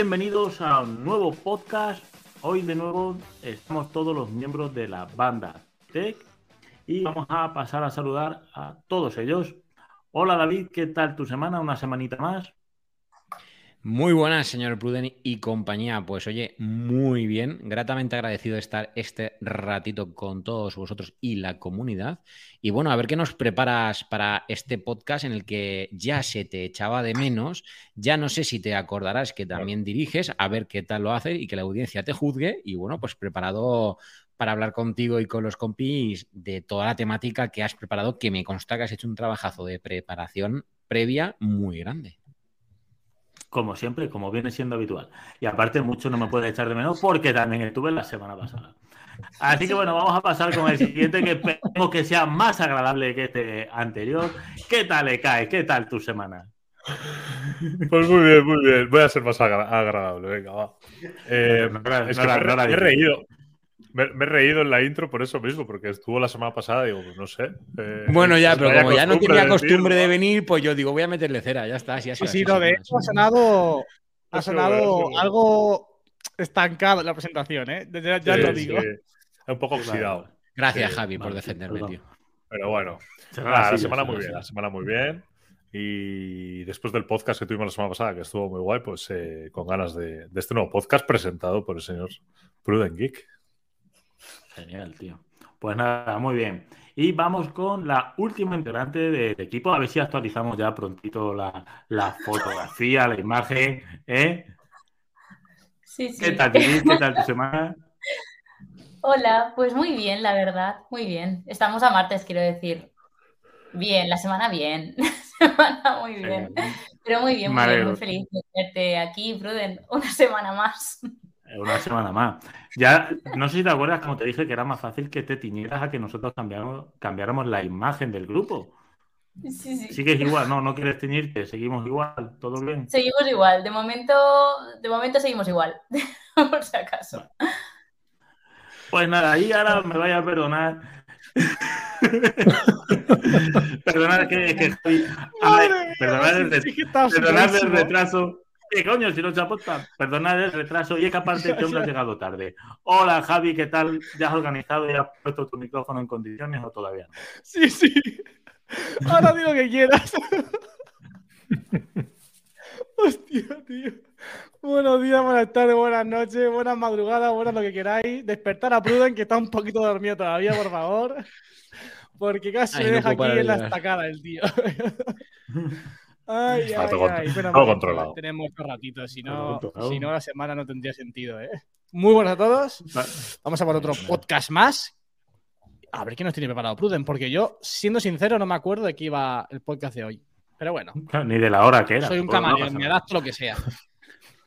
bienvenidos a un nuevo podcast. Hoy de nuevo estamos todos los miembros de la banda Tech y vamos a pasar a saludar a todos ellos. Hola David, ¿qué tal tu semana? Una semanita más. Muy buenas, señor Pruden y compañía. Pues oye, muy bien. Gratamente agradecido de estar este ratito con todos vosotros y la comunidad. Y bueno, a ver qué nos preparas para este podcast en el que ya se te echaba de menos. Ya no sé si te acordarás que también diriges, a ver qué tal lo hace y que la audiencia te juzgue. Y bueno, pues preparado para hablar contigo y con los compis de toda la temática que has preparado, que me consta que has hecho un trabajazo de preparación previa muy grande como siempre, como viene siendo habitual. Y aparte, mucho no me puede echar de menos porque también estuve la semana pasada. Así que bueno, vamos a pasar con el siguiente que esperemos que sea más agradable que este anterior. ¿Qué tal le cae? ¿Qué tal tu semana? Pues muy bien, muy bien. Voy a ser más agradable, venga, va. Eh, es que me, he reído. Me, he reído en la intro por eso mismo, porque estuvo la semana pasada, digo, pues no sé. Eh, bueno, ya, pero como ya no tenía costumbre de venir, pues yo digo, voy a meterle cera, ya está. sí, sí, no, de hecho ha sonado, ha sonado algo estancado en la presentación, ¿eh? Ya, lo digo. Un poco oxidado. Gracias, Javi, por defenderme, tío. Pero bueno, la semana muy bien, la semana muy bien. Y después del podcast que tuvimos la semana pasada, que estuvo muy guay, pues eh, con ganas de, de, este nuevo podcast presentado por el señor Pruden Geek. Genial, tío. Pues nada, muy bien. Y vamos con la última integrante del equipo. A ver si actualizamos ya prontito la, fotografía, la imagen. ¿eh? Sí, sí. ¿Qué tal, ¿Qué tal tu semana? Hola, pues muy bien, la verdad, muy bien. Estamos a martes, quiero decir. Bien, la semana bien. La semana muy bien. Pero muy bien, muy, bien, muy feliz de verte aquí, Pruden, una semana más. Una semana más. Ya, no sé si te acuerdas, como te dije, que era más fácil que te tiñeras a que nosotros cambiáramos, la imagen del grupo. Sí, sí. Sigues igual, no, no quieres teñirte, seguimos igual, todo bien. Seguimos igual, de momento, de momento seguimos igual, por si acaso. Pues nada, ahí ahora me vaya a perdonar. perdonad que, que estoy. perdonad el retraso ¿Qué coño? Si no se apunta. Perdonad el retraso. Y es que aparte este hombre ha llegado tarde. Hola, Javi, ¿qué tal? ¿Ya has organizado y has puesto tu micrófono en condiciones o todavía no? Sí, sí. Ahora di lo que quieras. Hostia, tío. Buenos días, buenas tardes, buenas noches, buenas madrugadas, buenas lo que queráis. Despertar a Pruden, que está un poquito dormido todavía, por favor. Porque casi me deja aquí en la estacada el tío. Ay, ay, ay. controlado. Tenemos otro ratito, si no, si no, la semana no tendría sentido, ¿eh? Muy buenas a todos. Vamos a por otro podcast más. A ver qué nos tiene preparado Pruden, porque yo, siendo sincero, no me acuerdo de qué iba el podcast de hoy. Pero bueno. Ni de la hora que era. Soy un camaleón, me adapto lo que sea.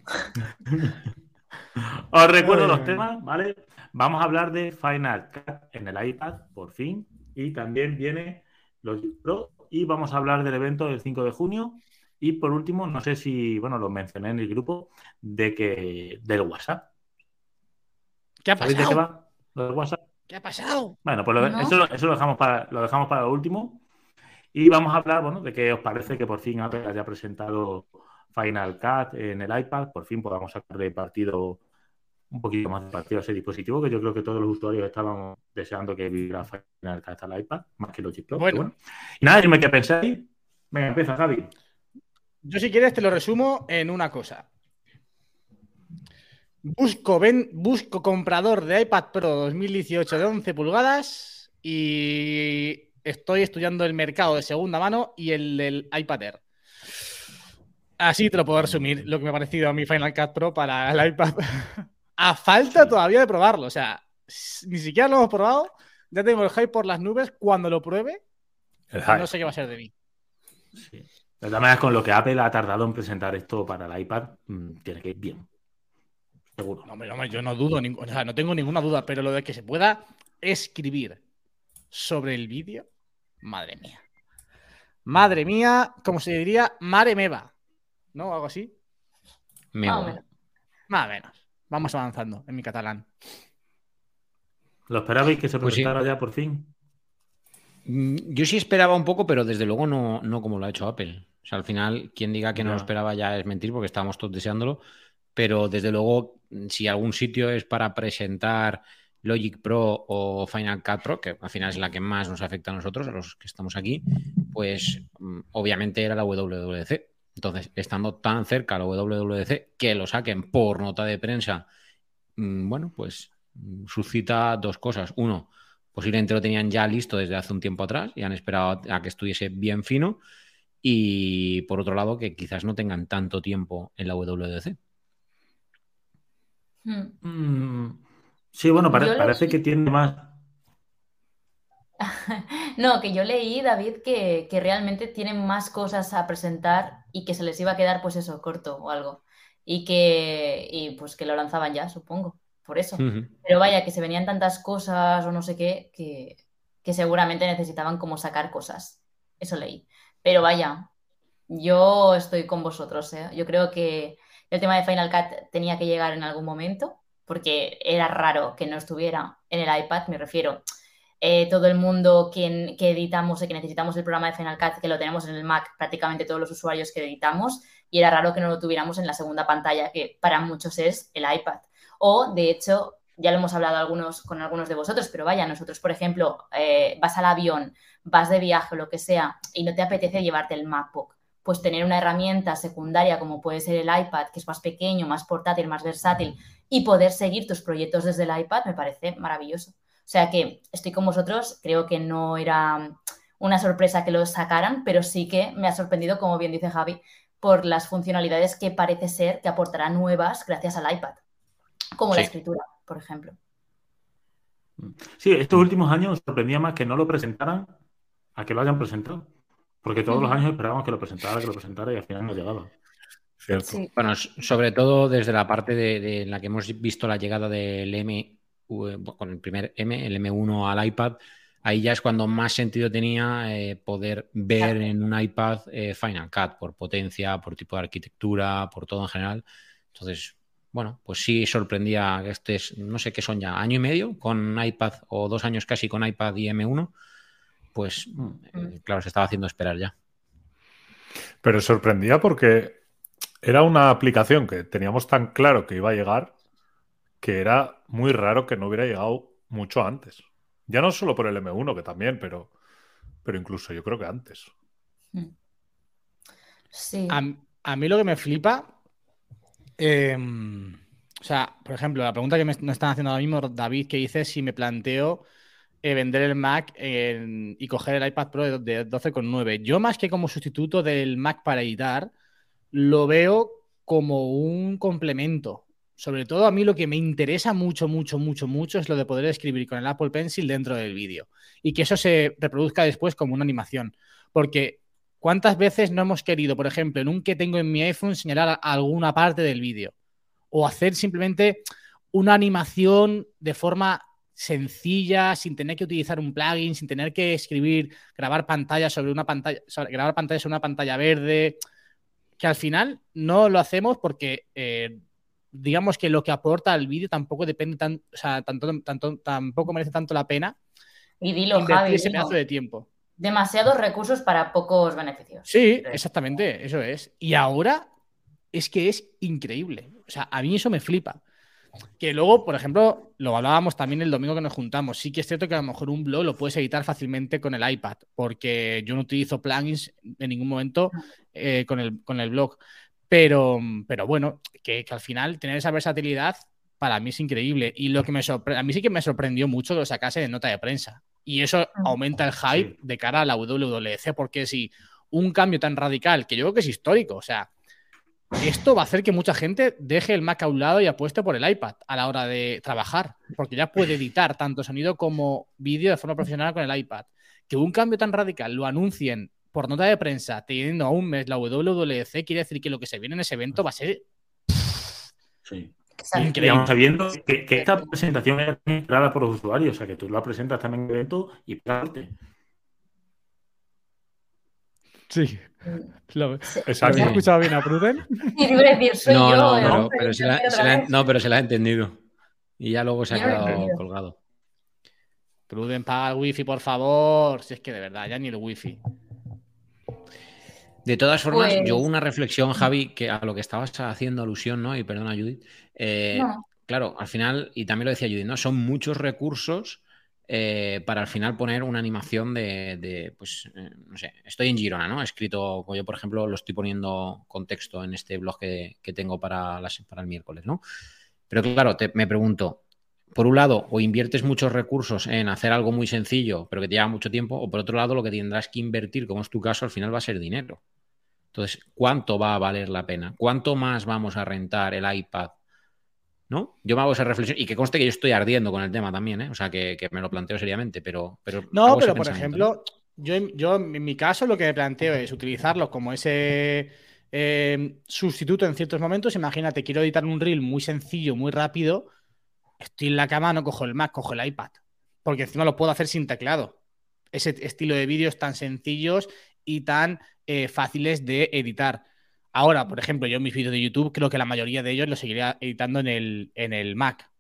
Os recuerdo los temas, ¿vale? Vamos a hablar de Final Cut en el iPad, por fin. Y también viene los Pro y vamos a hablar del evento del 5 de junio. Y por último, no sé si, bueno, lo mencioné en el grupo, de que del WhatsApp. ¿Qué ha pasado? De qué va? del WhatsApp? ¿Qué ha pasado? Bueno, pues eso, eso, lo, dejamos para, lo dejamos para lo último. Y vamos a hablar, bueno, de qué os parece que por fin Apple haya presentado Final Cut en el iPad. Por fin podamos sacar de partido un poquito más de partido a ese dispositivo, que yo creo que todos los usuarios estaban deseando que viviera Final Cut al iPad, más que los Pro. Bueno. Y nada, dime qué pensáis. Venga, empieza, Javi. Yo, si quieres, te lo resumo en una cosa. Busco, ven, busco comprador de iPad Pro 2018 de 11 pulgadas y estoy estudiando el mercado de segunda mano y el del iPad Air. Así te lo puedo resumir, lo que me ha parecido a mi Final Cut Pro para el iPad. a falta todavía de probarlo. O sea, ni siquiera lo hemos probado. Ya tengo el hype por las nubes. Cuando lo pruebe, no sé qué va a ser de mí. Sí. De todas maneras, con lo que Apple ha tardado en presentar esto para el iPad, mm, tiene que ir bien. Seguro. No, yo no dudo, o sea, no tengo ninguna duda, pero lo de que se pueda escribir sobre el vídeo, madre mía. Madre mía, como se diría, mare meva. ¿No? Algo así. Más o menos. Más o menos. Vamos avanzando en mi catalán. ¿Lo esperabais que se pues presentara ya por fin? Mm, yo sí esperaba un poco, pero desde luego no, no como lo ha hecho Apple. O sea, al final, quien diga que no. lo esperaba ya es mentir porque estábamos todos deseándolo. pero desde luego, si algún sitio es para presentar Logic Pro o Final Cut Pro, que al final es la que más nos afecta a nosotros, a los que estamos aquí, pues mm, obviamente era la WWDC. Entonces, estando tan cerca la WWDC, que lo saquen por nota de prensa, mm, bueno, pues mm, suscita dos cosas. Uno, posiblemente lo tenían ya listo desde hace un tiempo atrás y han esperado a que estuviese bien fino. Y por otro lado, que quizás no tengan tanto tiempo en la WWDC. Hmm. Sí, bueno, parece que tiene más. no, que yo leí, David, que, realmente tienen más cosas a presentar y que se les iba a quedar, pues eso, corto o algo. Y que, y pues que lo lanzaban ya, supongo, por eso. Pero vaya, que se venían tantas cosas o no sé qué, que, que seguramente necesitaban como sacar cosas. Eso leí. Pero vaya, yo estoy con vosotros. ¿eh? Yo creo que el tema de Final Cut tenía que llegar en algún momento porque era raro que no estuviera en el iPad, me refiero. Eh, todo el mundo que, editamos y que necesitamos el programa de Final Cut, que lo tenemos en el Mac, prácticamente todos los usuarios que editamos, y era raro que no lo tuviéramos en la segunda pantalla, que para muchos es el iPad. O, de hecho, ya lo hemos hablado algunos, con algunos de vosotros, pero vaya, nosotros, por ejemplo, eh, vas al avión, vas de viaje o lo que sea, y no te apetece llevarte el MacBook, pues tener una herramienta secundaria como puede ser el iPad, que es más pequeño, más portátil, más versátil, y poder seguir tus proyectos desde el iPad me parece maravilloso. O sea que estoy con vosotros, creo que no era una sorpresa que lo sacaran, pero sí que me ha sorprendido, como bien dice Javi, por las funcionalidades que parece ser que aportará nuevas gracias al iPad, como la escritura, por ejemplo. Sí, estos últimos años sorprendía más que no lo presentaran a que lo hayan presentado. Porque todos los años esperábamos que lo presentara, que lo presentara y al final no llegaba. Cierto. Bueno, sobre todo desde la parte de, la que hemos visto la llegada del M, con el primer M, el M1 al iPad, ahí ya es cuando más sentido tenía eh, poder ver en un iPad eh, Final Cut por potencia, por tipo de arquitectura, por todo en general. Entonces, bueno, pues sí sorprendía que este es, no sé qué son ya, año y medio con iPad o dos años casi con iPad y M1 pues mm, eh, claro, se estaba haciendo esperar ya. Pero sorprendía porque era una aplicación que teníamos tan claro que iba a llegar que era muy raro que no hubiera llegado mucho antes. Ya no solo por el M1, que también, pero, pero incluso yo creo que antes. Mm. Sí. A, mí lo que me flipa, em, o sea, por ejemplo, la pregunta que me, están haciendo ahora mismo David, que dice si me planteo eh, vender el Mac y coger el iPad Pro de, 12,9. Yo más que como sustituto del Mac para editar, lo veo como un complemento. Sobre todo a mí lo que me interesa mucho, mucho, mucho, mucho es lo de poder escribir con el Apple Pencil dentro del vídeo y que eso se reproduzca después como una animación. Porque ¿cuántas veces no hemos querido, por ejemplo, en un que tengo en mi iPhone, señalar alguna parte del vídeo? O hacer simplemente una animación de forma sencilla, sin tener que utilizar un plugin, sin tener que escribir, grabar pantalla sobre una pantalla, grabar pantalla sobre una pantalla verde, que al final no lo hacemos porque eh, digamos que lo que aporta al vídeo tampoco depende tan, o sea, tanto, tanto, tampoco merece tanto la pena. Y dilo, Javi, ese pedazo de tiempo. Demasiados recursos para pocos beneficios. Sí, exactamente, eso es. Y ahora es que es increíble. O sea, a mí eso me flipa. Que luego, por ejemplo, lo hablábamos también el domingo que nos juntamos. Sí que es cierto que a lo mejor un blog lo puedes editar fácilmente con el iPad, porque yo no utilizo plugins en ningún momento eh, con, el, con el blog. Pero, pero bueno, que, al final tener esa versatilidad para mí es increíble. Y lo que me a mí sí que me sorprendió mucho que lo sacase de nota de prensa. Y eso aumenta el hype de cara a la WWDC, porque si un cambio tan radical, que yo creo que es histórico, o sea, esto va a hacer que mucha gente deje el Mac a un lado y apueste por el iPad a la hora de trabajar, porque ya puede editar tanto sonido como vídeo de forma profesional con el iPad. Que un cambio tan radical lo anuncien por nota de prensa teniendo a un mes la WWDC quiere decir que lo que se viene en ese evento va a ser sí. Increíble. sabiendo que, esta presentación es entrada por los usuarios, o sea que tú la presentas también en el evento y parte. Sí. Lo, ¿Has escuchado bien a Pruden? no, no, no, pero se la, no, pero se la ha entendido. Y ya luego se ha quedado colgado. Pruden, paga el wifi, por favor. Si es que de verdad, ya ni el wifi. De todas formas, yo pues una reflexión, Javi, que a lo que estabas haciendo alusión, ¿no? Y perdona, Judith. Eh, claro, al final, y también lo decía Judith, ¿no? Son muchos recursos eh, para al final poner una animación de, pues, eh, no sé, estoy en Girona, ¿no? He escrito, como yo, por ejemplo, lo estoy poniendo contexto en este blog que, tengo para, para el miércoles, ¿no? Pero claro, me pregunto, por un lado, o inviertes muchos recursos en hacer algo muy sencillo, pero que te lleva mucho tiempo, o por otro lado, lo que tendrás que invertir, como es tu caso, al final va a ser dinero. Entonces, ¿cuánto va a valer la pena? ¿Cuánto más vamos a rentar el iPad? ¿No? Yo me hago esa reflexión y que conste que yo estoy ardiendo con el tema también, ¿eh? O sea, que, me lo planteo seriamente, pero... pero no, pero por ejemplo, yo, yo en mi caso lo que me planteo es utilizarlo como ese eh, sustituto en ciertos momentos. Imagínate, quiero editar un reel muy sencillo, muy rápido estoy en la cama, no cojo el Mac, cojo el iPad. Porque encima lo puedo hacer sin teclado. Ese estilo de vídeos tan sencillos y tan eh, fáciles de editar. Ahora, por ejemplo, yo en mis vídeos de YouTube creo que la mayoría de ellos los seguiría editando en el, en el Mac.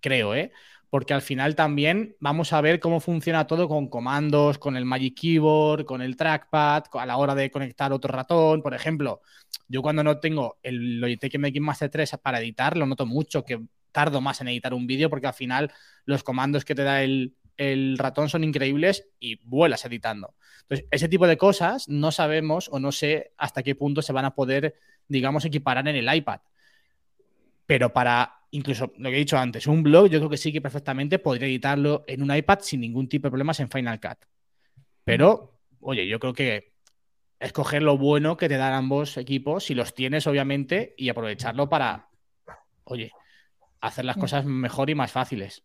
Creo, ¿eh? Porque al final también vamos a ver cómo funciona todo con comandos, con el Magic Keyboard, con el trackpad, a la hora de conectar otro ratón. Por ejemplo, yo cuando no tengo el Logitech MX Master 3 para editar, lo noto mucho que tardo más en editar un vídeo porque al final los comandos que te da el, ratón son increíbles y vuelas editando. Entonces, ese tipo de cosas no sabemos o no sé hasta qué punto se van a poder, digamos, equiparar en el iPad. Pero para, incluso lo que he dicho antes, un blog, yo creo que sí que perfectamente podría editarlo en un iPad sin ningún tipo de problemas en Final Cut. Pero, oye, yo creo que escoger lo bueno que te dan ambos equipos, si los tienes, obviamente, y aprovecharlo para, oye, hacer las mm. cosas mejor y más fáciles.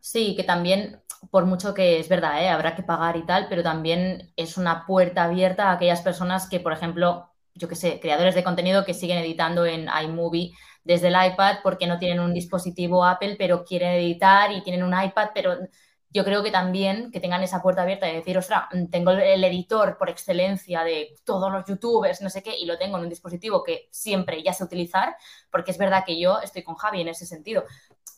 Sí, que también, por mucho que es verdad, ¿eh? habrá que pagar y tal, pero también es una puerta abierta a aquellas personas que, por ejemplo, yo qué sé, creadores de contenido que siguen editando en iMovie desde el iPad porque no tienen un dispositivo Apple, pero quieren editar y tienen un iPad, pero yo creo que también que tengan esa puerta abierta y decir, ostras, tengo el editor por excelencia de todos los youtubers, no sé qué, y lo tengo en un dispositivo que siempre ya sé utilizar, porque es verdad que yo estoy con Javi en ese sentido.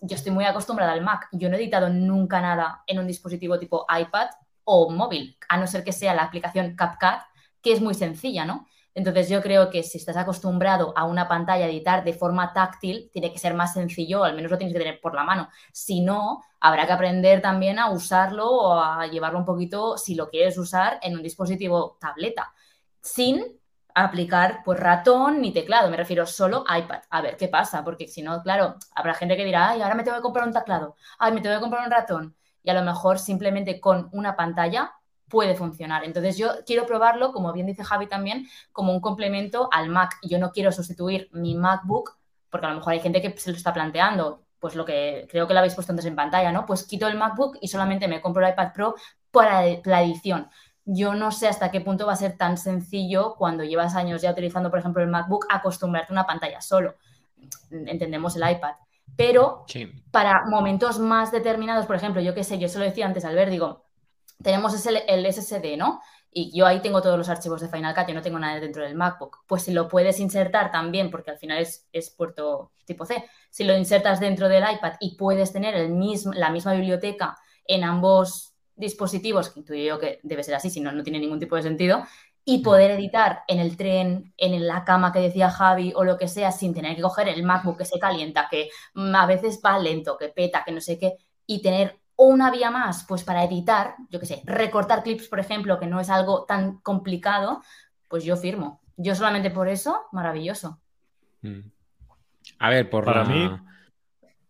Yo estoy muy acostumbrada al Mac. Yo no he editado nunca nada en un dispositivo tipo iPad o móvil, a no ser que sea la aplicación CapCut, que es muy sencilla, ¿no? Entonces yo creo que si estás acostumbrado a una pantalla editar de forma táctil, tiene que ser más sencillo, al menos lo tienes que tener por la mano. Si no, habrá que aprender también a usarlo o a llevarlo un poquito, si lo quieres usar, en un dispositivo tableta, sin aplicar pues ratón ni teclado, me refiero solo iPad. A ver qué pasa, porque si no, claro, habrá gente que dirá, ay, ahora me tengo que comprar un teclado, ay, me tengo que comprar un ratón. Y a lo mejor simplemente con una pantalla puede funcionar. Entonces yo quiero probarlo, como bien dice Javi también, como un complemento al Mac. Yo no quiero sustituir mi MacBook, porque a lo mejor hay gente que se lo está planteando, pues lo que creo que lo habéis puesto antes en pantalla, ¿no? Pues quito el MacBook y solamente me compro el iPad Pro para la edición. Yo no sé hasta qué punto va a ser tan sencillo cuando llevas años ya utilizando, por ejemplo, el MacBook, acostumbrarte a una pantalla solo. Entendemos el iPad. Pero para momentos más determinados, por ejemplo, yo qué sé, yo se lo decía antes al ver, digo, tenemos el, el SSD, ¿no? Y yo ahí tengo todos los archivos de Final Cut, y no tengo nada dentro del MacBook. Pues si lo puedes insertar también, porque al final es, es puerto tipo C, si lo insertas dentro del iPad y puedes tener el mismo, la misma biblioteca en ambos dispositivos, que intuyo yo que debe ser así, si no, no tiene ningún tipo de sentido, y mm. poder editar en el tren, en la cama que decía Javi o lo que sea, sin tener que coger el MacBook que se calienta, que a veces va lento, que peta, que no sé qué, y tener o una vía más, pues para editar, yo qué sé, recortar clips, por ejemplo, que no es algo tan complicado, pues yo firmo. Yo solamente por eso, maravilloso. A ver, por para la, mí,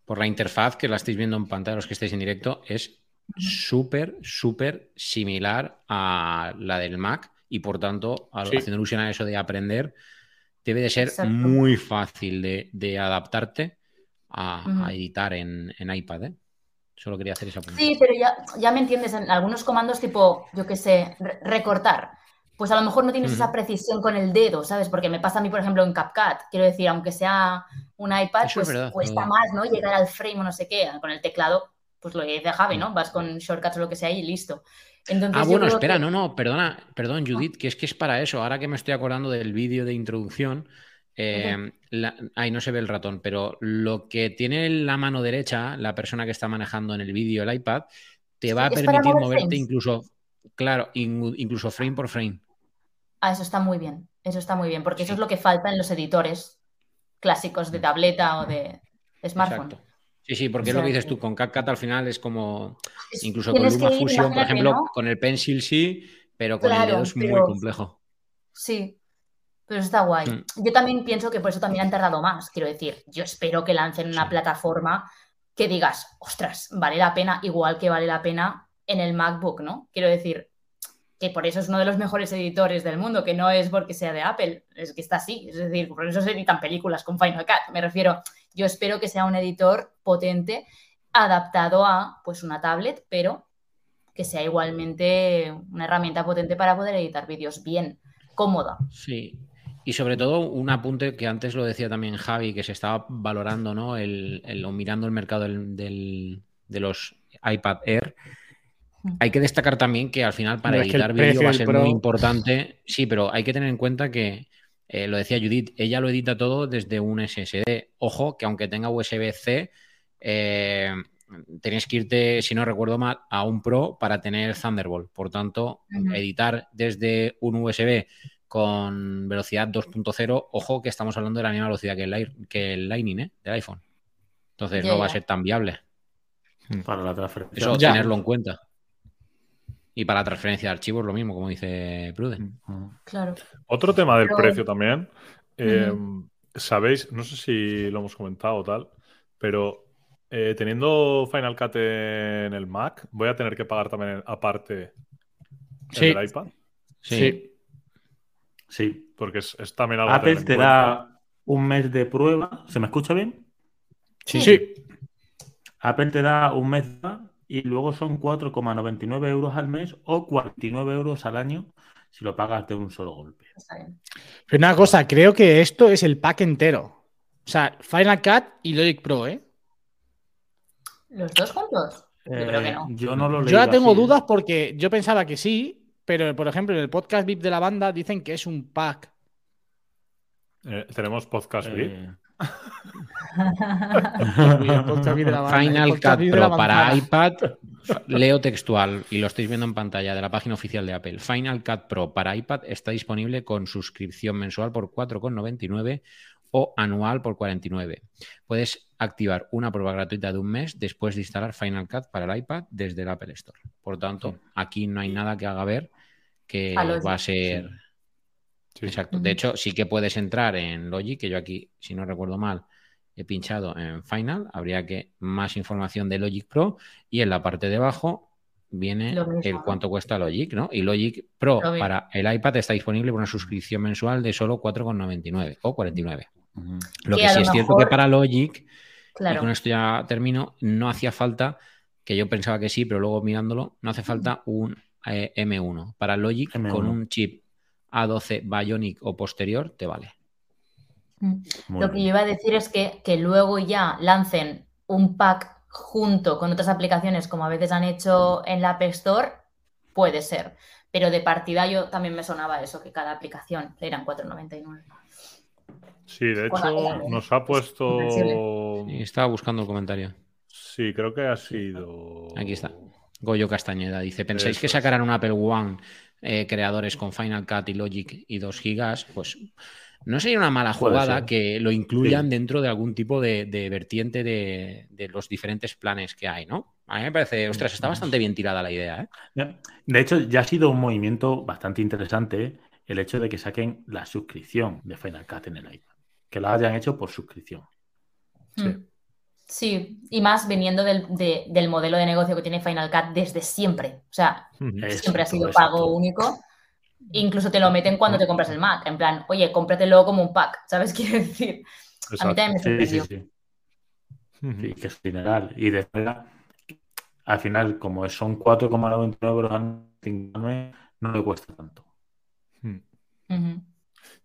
por la interfaz que la estáis viendo en pantalla, los que estáis en directo, es súper, súper similar a la del Mac y por tanto, haciendo alusión a eso de aprender, debe de ser muy fácil de, adaptarte a, editar en, en iPad. ¿eh? Solo quería hacer esa pregunta. Sí, pero ya, me entiendes, en algunos comandos tipo, yo qué sé, recortar, pues a lo mejor no tienes esa precisión con el dedo, ¿sabes? Porque me pasa a mí, por ejemplo, en CapCut. Quiero decir, aunque sea un iPad, pues cuesta más, ¿no? Llegar al frame o no sé qué. Con el teclado, pues lo que dice Javi, ¿no? Vas con shortcuts o lo que sea y listo. ah, bueno, espera, no, no, perdona, perdón, Judith, que es que es para eso. Ahora que me estoy acordando del vídeo de introducción, eh, ahí no se ve el ratón, pero lo que tiene la mano derecha, la persona que está manejando en el vídeo el iPad, te va a permitir moverte incluso, claro, incluso frame por frame. Ah, eso está muy bien. Eso está muy bien, porque eso es lo que falta en los editores clásicos de mm. tableta o de smartphone. Sí, sí, porque es lo que dices tú, con CapCut al final es como, incluso con LumaFusion, por ejemplo, con el Pencil sí, pero con el dedo es muy complejo. Sí, pero eso está guay. Mm. Yo también pienso que por eso también han tardado más, quiero decir, yo espero que lancen una plataforma que digas, ostras, vale la pena, igual que vale la pena en el MacBook, ¿no? Quiero decir, que por eso es uno de los mejores editores del mundo, que no es porque sea de Apple, es que está así, es decir, por eso se editan películas con Final Cut, me refiero, yo espero que sea un editor potente adaptado a pues una tablet, pero que sea igualmente una herramienta potente para poder editar vídeos bien, cómoda. Sí, y sobre todo un apunte que antes lo decía también Javi, que se estaba valorando, ¿no? El, o mirando el mercado de los iPad Air, hay que destacar también que al final para editar vídeo va a ser muy importante. Sí, pero hay que tener en cuenta que, eh, lo decía Judith, ella lo edita todo desde un SSD. Ojo, que aunque tenga USB-C, eh, tenéis que irte, si no recuerdo mal, a un Pro para tener Thunderbolt. Por tanto, editar desde un USB con velocidad 2.0, ojo que estamos hablando de la misma velocidad que el, que el Lightning ¿eh? del iPhone. Entonces no va a ser tan viable. Para la transferencia. Eso, tenerlo en cuenta. Y para la transferencia de archivos lo mismo, como dice Pruden. Claro. Otro tema del precio también. Eh, sabéis, no sé si lo hemos comentado o tal, pero eh, teniendo Final Cut en el Mac, voy a tener que pagar también aparte el iPad. Sí. Sí. Porque es, también algo Apple te da un mes de prueba. ¿Se me escucha bien? Sí. sí. Apple te da un mes y luego son 4,99 euros al mes o 49 euros al año si lo pagas de un solo golpe. Pero una cosa, creo que esto es el pack entero. O sea, Final Cut y Logic Pro, ¿eh? ¿Los dos juntos? Yo creo que no. Eh, yo no lo Yo tengo ¿eh? dudas porque yo pensaba que sí, pero por ejemplo en el podcast VIP de la banda dicen que es un pack. Eh, ¿Tenemos podcast VIP? Final Cut Pro para iPad, leo textual y lo estáis viendo en pantalla de la página oficial de Apple. Final Cut Pro para iPad está disponible con suscripción mensual por 4,99 o anual por 49. Puedes activar una prueba gratuita de un mes después de instalar Final Cut para el iPad desde el Apple Store. Por tanto, aquí no hay nada que haga ver que va a ser... Exacto. De hecho, sí que puedes entrar en Logic, que yo aquí, si no recuerdo mal, he pinchado en Final. Habría que más información de Logic Pro y en la parte de abajo viene el cuánto cuesta Logic, ¿no? Y Logic Pro para el iPad está disponible por una suscripción mensual de solo 4,99 o 49. Lo que, sí es cierto que para Logic, y con esto ya termino, no hacía falta, que yo pensaba que sí, pero luego mirándolo, no hace falta un eh, M1. Para Logic, con un chip A12 Bionic o posterior, te vale. Mm. Lo que yo iba a decir es que, que luego ya lancen un pack junto con otras aplicaciones, como a veces han hecho en la App Store, puede ser. Pero de partida yo también me sonaba eso, que cada aplicación eran 4,99. Sí, de hecho nos ha puesto... estaba buscando el comentario. Sí, creo que ha sido... Aquí está. Goyo Castañeda dice, ¿pensáis que sacarán un Apple One eh, creadores con Final Cut y Logic y 2 gigas? Pues no sería una mala jugada que lo incluyan dentro de algún tipo de, vertiente de, los diferentes planes que hay, ¿no? A mí me parece, ostras, está bastante bien tirada la idea. ¿eh? De hecho, ya ha sido un movimiento bastante interesante el hecho de que saquen la suscripción de Final Cut en el iPad, que lo hayan hecho por suscripción. Hmm. Sí. y más viniendo del, modelo de negocio que tiene Final Cut desde siempre. O sea, siempre ha sido pago único Incluso te lo meten cuando te compras el Mac. En plan, oye, cómpratelo como un pack. ¿Sabes qué decir? A mí también me sorprendió. Sí, sí, que es general. Y después, al final, como son 4,99 euros no le cuesta tanto.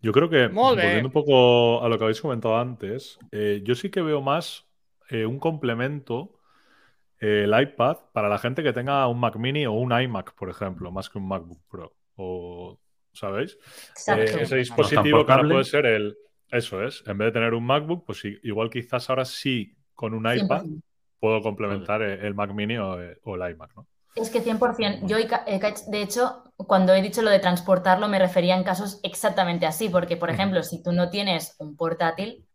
Yo creo que, volviendo un poco a lo que habéis comentado antes, eh, yo sí que veo más eh, un complemento eh, el iPad para la gente que tenga un Mac mini o un iMac, por ejemplo, más que un MacBook Pro o, ¿sabéis? Eh, ese dispositivo que ahora puede ser el, eso es, en vez de tener un MacBook, pues igual quizás ahora sí con un iPad puedo complementar el, Mac Mini o, el iMac, ¿no? Es que 100%. Yo, de hecho, cuando he dicho lo de transportarlo, me refería en casos exactamente así, porque, por ejemplo, si tú no tienes un portátil,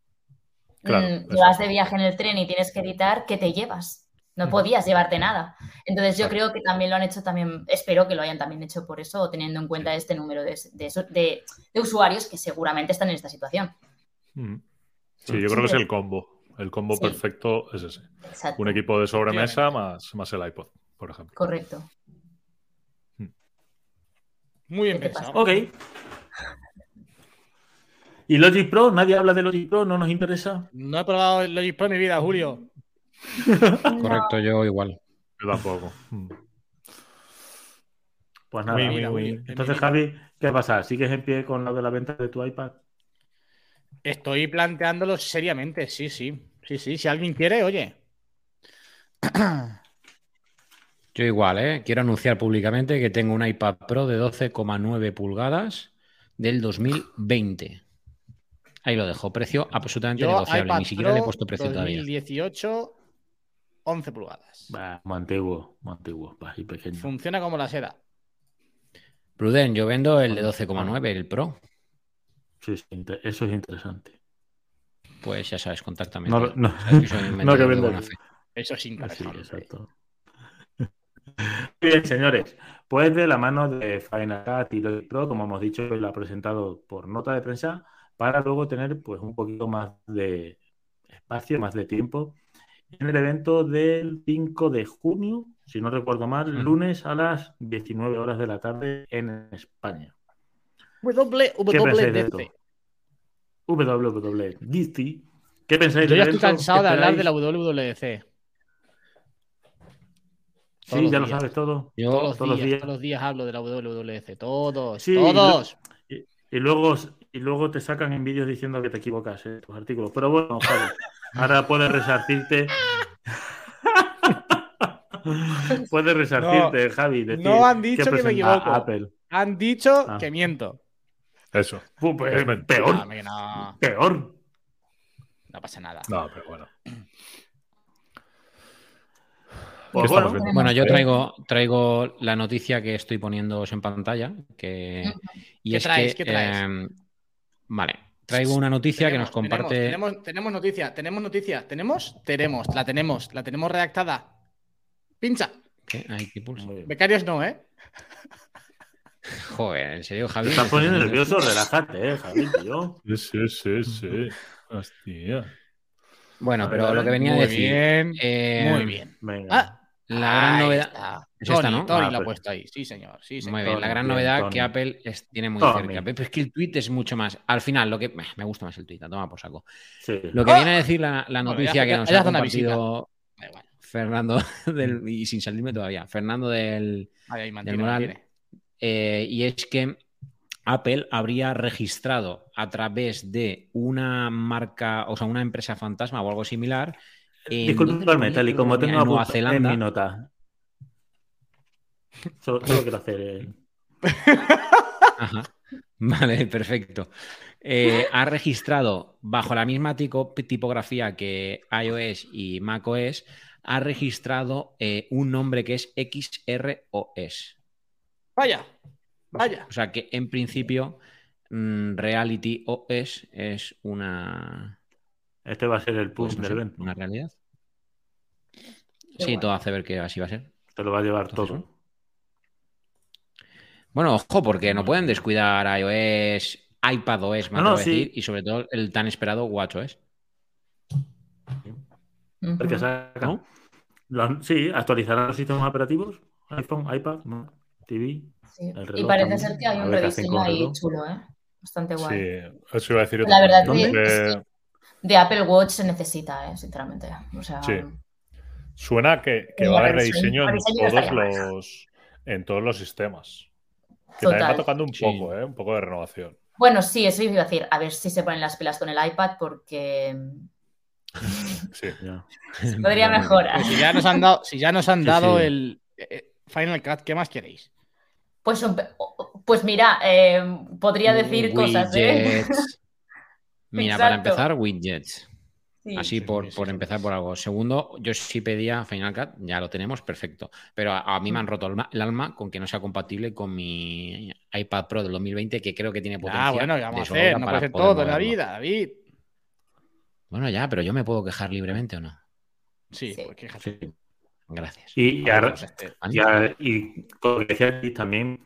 mm, vas de viaje en el tren y tienes que editar, ¿qué te llevas? No podías llevarte nada. Entonces yo creo que también lo han hecho también, espero que lo hayan también hecho por eso, teniendo en cuenta este número de, de, usuarios que seguramente están en esta situación. Sí, yo creo que es el combo. El combo perfecto es ese. Un equipo de sobremesa más, más el iPod, por ejemplo. Correcto. Hmm. Muy bien pensado. Ok. ¿Y Logic Pro? ¿Nadie habla de Logic Pro? ¿No nos interesa? No he probado Logic Pro en mi vida, Julio. Correcto, yo igual. Yo tampoco. Hmm. Pues nada, entonces Javi, ¿qué pasa? ¿Sigues en pie con lo de la venta de tu iPad? Estoy planteándolo seriamente, sí, sí. Sí, sí, si alguien quiere, oye. Yo igual, ¿eh? Quiero anunciar públicamente que tengo un iPad Pro de 12,9 pulgadas del 2020. Ahí lo dejo. Precio absolutamente negociable. Ni siquiera le he puesto precio 2018, todavía. 11 pulgadas. Va, muy antiguo, muy antiguo, pequeño. Funciona como la seda. Pruden, yo vendo el de 12,9, el Pro. Sí, eso es interesante. Pues ya sabes, contáctame. No, no, no que vendo. Eso es interesante. Sí, exacto. Bien, señores, pues de la mano de Final Cut y Logic Pro, como hemos dicho, lo ha presentado por nota de prensa para luego tener pues un poquito más de espacio, más de tiempo en el evento del 5 de junio, si no recuerdo mal, lunes a las 19 horas de la tarde en España. WWDC. WWDC. ¿Qué pensáis Yo ya estoy cansado de hablar de la WWDC. Sí, ya lo sabes todo. Yo todos, los días, todos los días hablo de la WWDC. Todos, todos. Y, luego, y luego te sacan en vídeos diciendo que te equivocas en tus artículos. Pero bueno, ahora puedes resarcirte. puedes resarcirte, Javi. no han dicho que, me equivoco. Han dicho ah. que miento. Eso. Pues, peor. Peor. No pasa nada. No, pero bueno. Pues bueno, yo traigo, traigo la noticia que estoy poniéndoos en pantalla. Que, y es que, ¿Qué traes? Em, vale, traigo una noticia que nos comparte. Tenemos, tenemos, noticia, tenemos noticia, tenemos, tenemos, la tenemos, la tenemos redactada. Pincha. ¿Qué? Becarios no, ¿eh? Joder, en serio, Javi. Te estás poniendo nervioso, relájate, eh, Javi, tío. Sí, sí, sí. Hostia. Bueno, pero lo que venía a decir. Bien, eh, muy bien. Venga. Ah, la gran novedad. Es esta, ¿no? Tony ah, la ha pues. puesto ahí. Sí, señor. Sí, señor. Muy bien. La gran novedad que Apple tiene muy cerca. Pero es que el tweet es mucho más. Al final, lo que. Me gusta más el tweet, toma por saco. Lo que viene a decir la, noticia que nos ha compartido Fernando del, y sin salirme todavía. Fernando del, ahí, del eh, y es que Apple habría registrado a través de una marca, o sea, una empresa fantasma o algo similar. Disculpadme, tal y como tengo a Nueva Zelanda, en mi nota. Solo, quiero hacer. Eh. Vale, perfecto. Eh, ha registrado bajo la misma tipografía que iOS y macOS, ha registrado eh, un nombre que es XROS. Vaya, vaya. O sea que en principio mm, Reality OS es una. Este va a ser el push pues del evento. Una realidad. sí, todo hace ver que así va a ser. Te lo va a llevar todo. Bueno, ojo, porque no pueden descuidar iOS, iPadOS, más no, decir, y sobre todo el tan esperado WatchOS. Porque saca, sí, actualizarán los sistemas operativos, iPhone, iPad, TV. y parece ser que hay un rediseño ahí chulo, ¿eh? Bastante guay. Sí, eso iba a decir. La verdad que de Apple Watch se necesita, ¿eh? sinceramente. O sea, sí. Suena que, que va a haber rediseño en todos, los, en todos los sistemas. Que también va tocando un poco, ¿eh? Un poco de renovación. Bueno, sí, eso iba a decir. A ver si se ponen las pilas con el iPad porque Sí. Podría mejorar. Si ya nos han dado, si ya nos han dado el eh, Final Cut, ¿qué más queréis? Pues, pues mira, eh, podría decir cosas. ¿eh? Mira, para empezar, widgets. Así por, empezar por algo. Segundo, yo sí pedía Final Cut, ya lo tenemos, perfecto. Pero a, mí me han mm. roto el, alma con que no sea compatible con mi iPad Pro del 2020, que creo que tiene potencial. Ah, bueno, ya vamos a hacer, no puede ser todo en la vida, David. Bueno, ya, pero yo me puedo quejar libremente o no. Sí, sí. pues Gracias. Y, ya, y como decía también,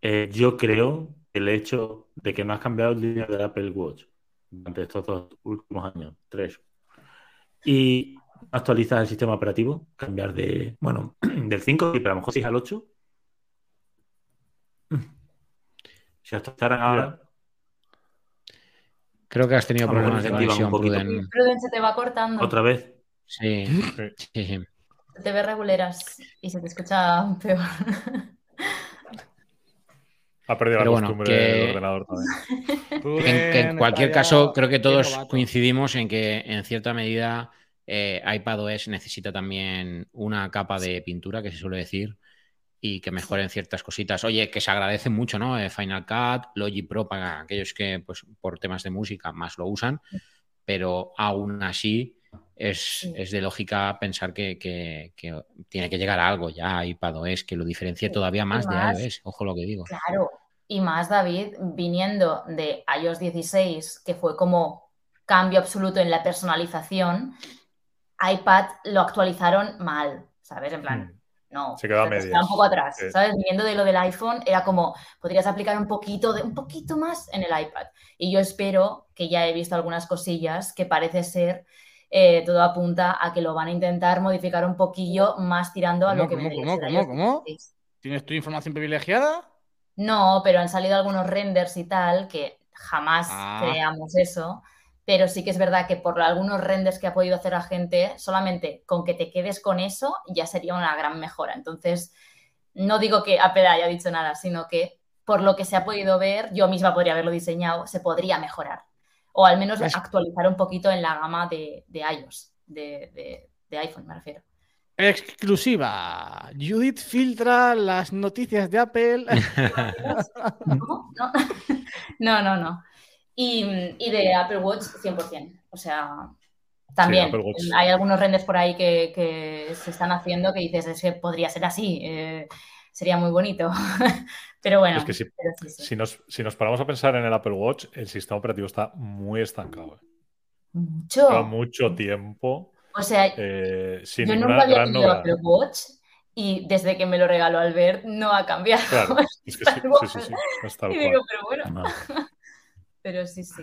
eh, yo creo que el hecho de que no has cambiado el línea del Apple Watch durante estos dos últimos años, tres, y actualizas el sistema operativo, cambiar de, bueno, del 5, pero a lo mejor si al 8. Si actualizaran ahora. Creo que has tenido problemas de conexión, Pruden. Pruden se te va cortando. ¿Otra vez? Sí. sí. sí. Se te ve reguleras y se te escucha peor. Ha perdido la costumbre del ordenador también. que, en cualquier caso, creo que todos coincidimos en que en cierta medida eh, iPadOS necesita también una capa de pintura, que se suele decir, y que mejoren ciertas cositas. Oye, que se agradece mucho, ¿no? Eh, Final Cut, Logic Pro para aquellos que, pues, por temas de música más lo usan, pero aún así es, de lógica pensar que, tiene que llegar a algo ya a iPadOS que lo diferencie todavía más, de iOS, ojo lo que digo. Claro, y más David, viniendo de iOS 16, que fue como cambio absoluto en la personalización, iPad lo actualizaron mal, ¿sabes? En plan, hmm. no, se quedó a un poco atrás, ¿sabes? Viniendo de lo del iPhone, era como, podrías aplicar un poquito, de, un poquito más en el iPad. Y yo espero, que ya he visto algunas cosillas, que parece ser eh, todo apunta a que lo van a intentar modificar un poquillo más tirando a lo que ¿cómo, ¿Cómo? ¿Cómo? ¿Cómo? ¿Tienes tu información privilegiada? No, pero han salido algunos renders y tal que jamás ah. creamos eso. Pero sí que es verdad que por algunos renders que ha podido hacer la gente, solamente con que te quedes con eso ya sería una gran mejora. Entonces, no digo que Apple haya dicho nada, sino que por lo que se ha podido ver, yo misma podría haberlo diseñado, se podría mejorar o al menos actualizar un poquito en la gama de, iOS, de, iPhone, me refiero. Exclusiva. Judith filtra las noticias de Apple. No, no, no. Y, de Apple Watch 100%. O sea, también hay algunos renders por ahí que, se están haciendo que dices, es que podría ser así. Eh, sería muy bonito. pero bueno. Es que si, nos, paramos a pensar en el Apple Watch, el sistema operativo está muy estancado. ¿eh? Mucho. mucho tiempo. O sea, eh, yo nunca había tenido Apple Watch y desde que me lo regaló Albert no ha cambiado. Claro, es que sí, sí, sí, y digo, pero bueno. pero sí, sí.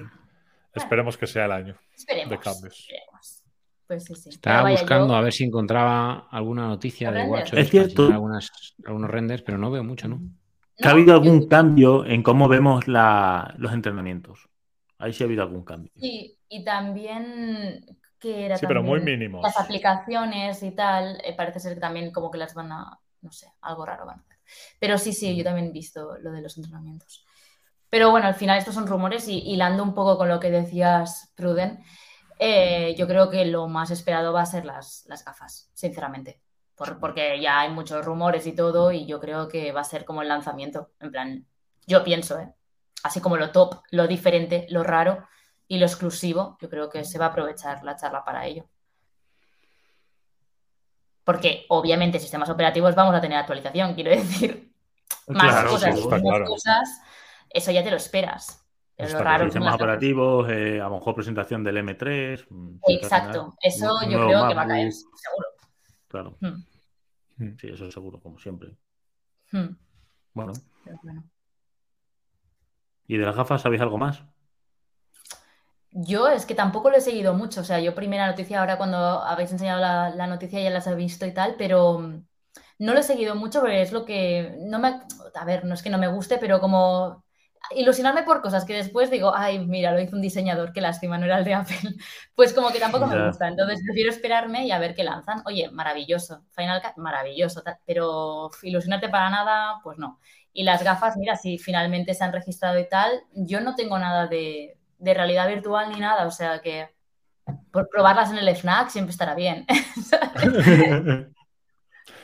Esperemos que sea el año esperemos, de cambios. Esperemos. Pues sí, sí. Estaba buscando a ver si encontraba alguna noticia de Watch Es cierto. algunos renders, pero no veo mucho, ¿no? ¿Ha habido algún cambio en cómo vemos los entrenamientos? Ahí sí ha habido algún cambio. Sí, y también que era sí, pero muy mínimo. Las aplicaciones y tal, eh, parece ser que también como que las van a, no sé, algo raro van a hacer. Pero sí, sí, yo mm. también he visto lo de los entrenamientos. Pero bueno, al final estos son rumores y hilando un poco con lo que decías, Pruden, eh, yo creo que lo más esperado va a ser las, las gafas, sinceramente. Porque ya hay muchos rumores y todo, y yo creo que va a ser como el lanzamiento. En plan, yo pienso, ¿eh? Así como lo top, lo diferente, lo raro y lo exclusivo, yo creo que se va a aprovechar la charla para ello. Porque obviamente sistemas operativos vamos a tener actualización, quiero decir. Más cosas, más cosas, eso ya te lo esperas. Pero raro sistemas operativos, eh, a lo mejor presentación del M3. Mm, Exacto, eso yo creo que va a caer, seguro. Claro. Hmm. Hmm. Sí, eso es seguro, como siempre. Hmm. Bueno. ¿Y de las gafas sabéis algo más? Yo es que tampoco lo he seguido mucho. O sea, yo primera noticia, ahora cuando habéis enseñado la, la noticia ya las he visto y tal, pero mm, no lo he seguido mucho porque es lo que no me... A ver, no es que no me guste, pero como ilusionarme por cosas que después digo, ay, mira, lo hizo un diseñador, qué lástima, no era el de Apple. Pues como que tampoco me gusta. Entonces prefiero esperarme y a ver qué lanzan. Oye, maravilloso. Final Cut, maravilloso. Pero ilusionarte para nada, pues no. Y las gafas, mira, si finalmente se han registrado y tal, yo no tengo nada de, realidad virtual ni nada. O sea que por probarlas en el FNAC siempre estará bien.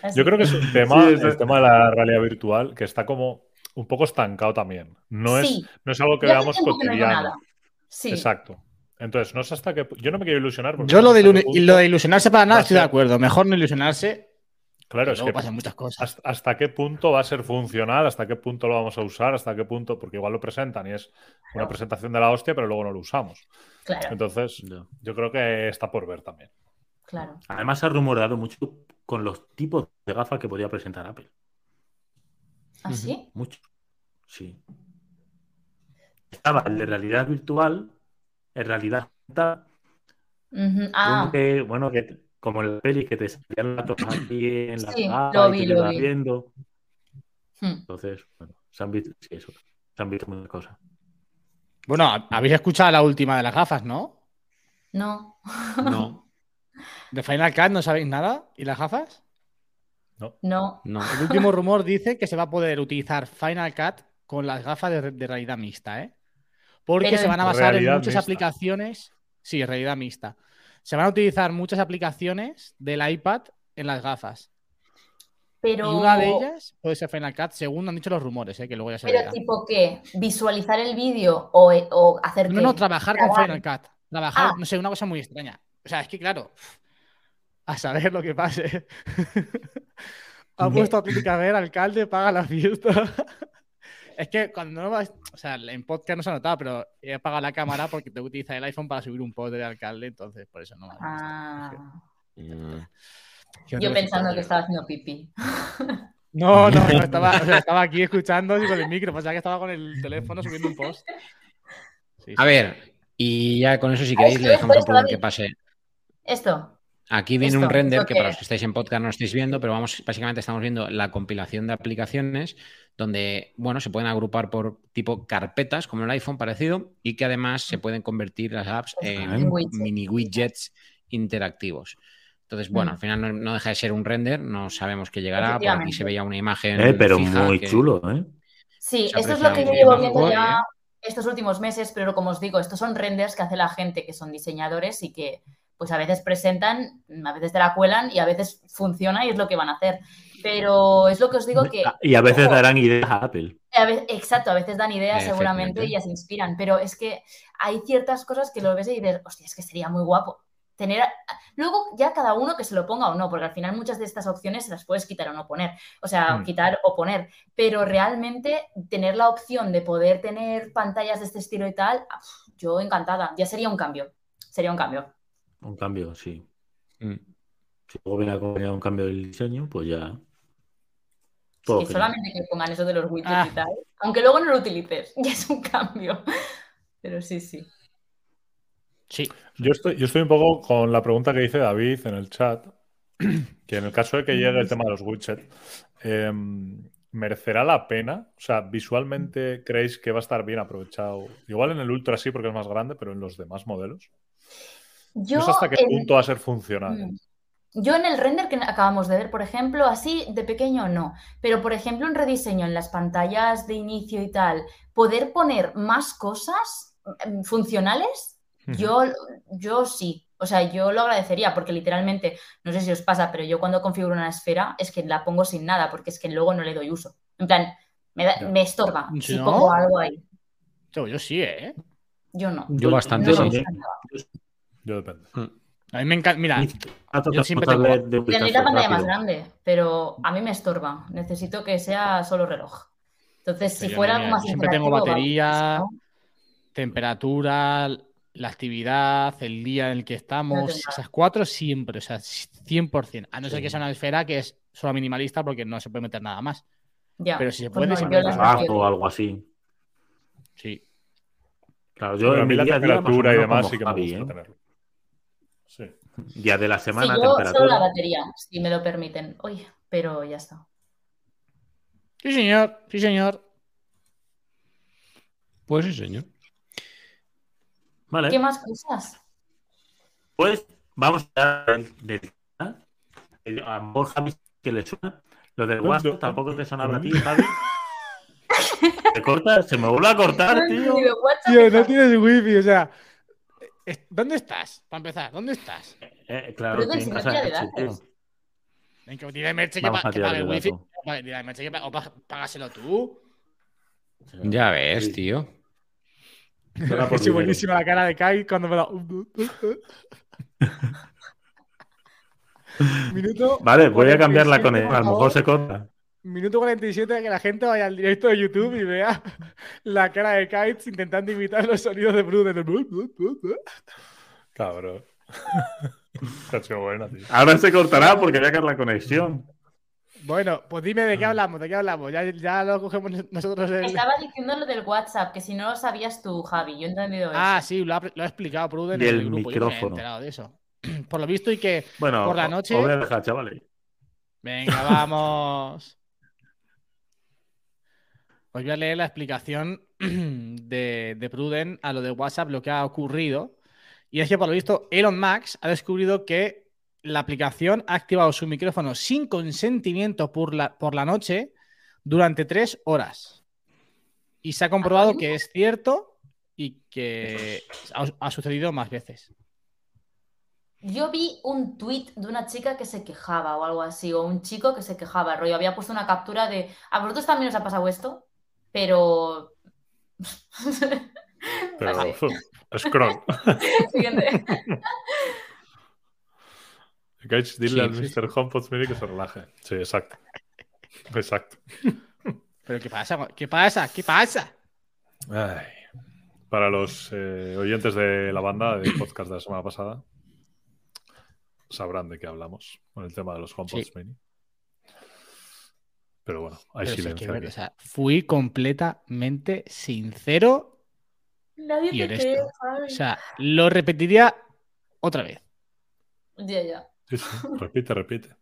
yo creo que es un tema, el tema de la realidad virtual, que está como un poco estancado también. No, es, no es algo que veamos cotidiano. Sí. Exacto. Entonces, no sé hasta qué. Yo no me quiero ilusionar. Yo lo de, lo de ilusionarse para nada estoy de acuerdo. Mejor no ilusionarse. Claro, es que pasan muchas cosas. Hasta, qué punto va a ser funcional, hasta qué punto lo vamos a usar, hasta qué punto, porque igual lo presentan y es una presentación de la hostia, pero luego no lo usamos. Claro. Entonces, yo creo que está por ver también. Claro. Además, se ha rumoreado mucho con los tipos de gafas que podía presentar Apple. ¿Ah, sí? Mucho. Sí. Estaba el de realidad virtual, en realidad. Ah. Que, bueno, que como el peli que te salían las cosas aquí en la Sí, cara lo vi, te lo vi. viendo. Hmm. Entonces, bueno, se han visto, sí, eso, se han visto muchas cosas. Bueno, habéis escuchado la última de las gafas, ¿no? No. No, De Final Cut no sabéis nada. ¿Y las gafas? No. no. El último rumor dice que se va a poder utilizar Final Cut con las gafas de, de realidad mixta, ¿eh? Porque Pero se van a basar en muchas mixta. aplicaciones. Sí, realidad mixta. Se van a utilizar muchas aplicaciones del iPad en las gafas. Pero. Y una de ellas puede ser Final Cut, según han dicho los rumores, ¿eh? que luego ya se Pero verá. tipo qué? ¿Visualizar el vídeo o, o hacer No, no, trabajar con. Final Cut. Trabajar, Ah. no sé, una cosa muy extraña. O sea, es que claro, a saber lo que pase. ha puesto a Titi ver alcalde, paga la fiesta. es que cuando no vas, o sea, en podcast no se ha notado, pero he apagado la cámara porque tengo que utilizar el iPhone para subir un post del alcalde, entonces por eso no. Ah, no yo te pensando que estaba haciendo pipí. No, no, no, estaba, o sea, estaba aquí escuchando y con el micro, pensaba que estaba con el teléfono subiendo un post. Sí, A sí. ver, y ya con eso, si queréis, le dejamos a David. que pase. Esto. Aquí viene Esto, un render ¿esto que para los que estáis en podcast no estáis viendo, pero vamos, básicamente estamos viendo la compilación de aplicaciones donde, bueno, se pueden agrupar por tipo carpetas, como el iPhone parecido, y que además se pueden convertir las apps en En mini widgets interactivos. Entonces, bueno, Mm. al final no, no deja de ser un render, no sabemos qué llegará, por aquí se veía una imagen. Eh, pero fija muy que- chulo, ¿eh? Sí, esto es lo que yo llevo viendo ya ¿eh? estos últimos meses, pero como os digo, estos son renders que hace la gente que son diseñadores y que pues a veces presentan, a veces te la cuelan y a veces funciona y es lo que van a hacer. Pero es lo que os digo que... Y a veces ojo, darán ideas a Apple. a exacto, a veces dan ideas seguramente y ya se inspiran, pero es que hay ciertas cosas que lo ves y dices, hostia, es que sería muy guapo. Tener, luego ya cada uno que se lo ponga o no, porque al final muchas de estas opciones se las puedes quitar o no poner, o sea, Hmm. quitar o poner, pero realmente tener la opción de poder tener pantallas de este estilo y tal, ah, yo encantada, ya sería un cambio, sería un cambio. Un cambio, sí. Mm. Si luego viene acompañado un cambio del diseño, pues ya. Genial. solamente que pongan eso de los widgets Ah. y tal, aunque luego no lo utilices, ya es un cambio, pero sí, sí. Sí. Yo estoy, yo estoy un poco con la pregunta que dice David en el chat, que en el caso de que llegue el tema de los widgets, eh, ¿merecerá la pena? O sea, ¿visualmente creéis que va a estar bien aprovechado? Igual en el Ultra sí, porque es más grande, pero en los demás modelos. Yo no sé hasta qué en- punto va a ser funcional. Mm. Yo en el render que acabamos de ver, por ejemplo, así de pequeño no, pero por ejemplo en rediseño, en las pantallas de inicio y tal, poder poner más cosas mm, funcionales, yo, yo sí, o sea, yo lo agradecería porque literalmente, no sé si os pasa, pero yo cuando configuro una esfera es que la pongo sin nada porque es que luego no le doy uso. En plan, me, da- me estorba ¿Sí, si no? pongo algo ahí. Yo, yo sí, ¿eh? Yo no. Yo bastante, No sí. Yo depende. A mí me encanta. Mira, yo siempre tengo- vistazo pantalla más grande, pero a mí me estorba. Necesito que sea solo reloj. Entonces, si fuera algo más siempre tengo batería, vale, temperatura, la actividad, el día en el que estamos, esas cuatro siempre, o sea, 100%. A no ser que sea una esfera que es solo minimalista porque no se puede meter nada más. ya. Pero si se Pues puede, no, se prefiero. o algo así. Sí. Claro, yo Pero a mí la día, temperatura y demás sí que me Javi, gusta ¿eh? tenerlo. Sí. Día de la Sí, semana, yo solo la temperatura. batería, si me lo permiten. Oye, pero ya está. Sí, señor. Sí, señor. Pues sí, señor. Vale. ¿Qué más cosas? Pues vamos a dar del ¿ah? a lo mejor Javi que le suena. Lo del WhatsApp tampoco te sonaba a ti, Javi. Se corta, se me vuelve a cortar, tío. Tío, no tienes wifi, o sea. ¿Dónde estás? Para empezar, ¿dónde estás? Eh, claro, Pero estoy si en casa de de que dile a Merche que, pa- a que tirar pague el wifi. a Merche que pa- o pa- págaselo tú. Ya ves, Sí. tío. Es buenísima la cara de Kai cuando me da. Minuto vale, voy a cambiar la conexión. A lo mejor se corta. Minuto 47 de que la gente vaya al directo de YouTube y vea la cara de Kites intentando imitar los sonidos de Bruden. Cabrón. Ahora se cortará porque voy a caer la conexión. Bueno, pues dime de qué hablamos, de qué hablamos. Ya, ya lo cogemos nosotros. Estaba diciendo lo del WhatsApp, que si no lo sabías tú, Javi. Yo he entendido eso. Ah, sí, lo ha, explicado Pruden y el, el micrófono. de eso. Por lo visto, y que por la noche. Os voy a dejar, chavales. Venga, vamos. Os voy a leer la explicación de, de Pruden a lo de WhatsApp, lo que ha ocurrido. Y es que, por lo visto, Elon Max ha descubierto que la aplicación ha activado su micrófono sin consentimiento por la, por la noche durante tres horas. Y se ha comprobado que es cierto y que ha, sucedido más veces. Yo vi un tweet de una chica que se quejaba o algo así, o un chico que se quejaba, rollo. Había puesto una captura de. ¿A vosotros también os ha pasado esto? Pero. Pero. Scroll. Siguiente. dile al Mr. HomePod Mini que se relaje. Sí, exacto. Exacto. ¿Pero qué pasa? ¿Qué pasa? ¿Qué pasa? Para los eh, oyentes de la banda del podcast de la semana pasada, sabrán de qué hablamos con el tema de los HomePods Mini. Pero bueno, hay silencio. fui completamente sincero. Nadie y te O sea, lo repetiría otra vez. Ya, ya. repite, repite.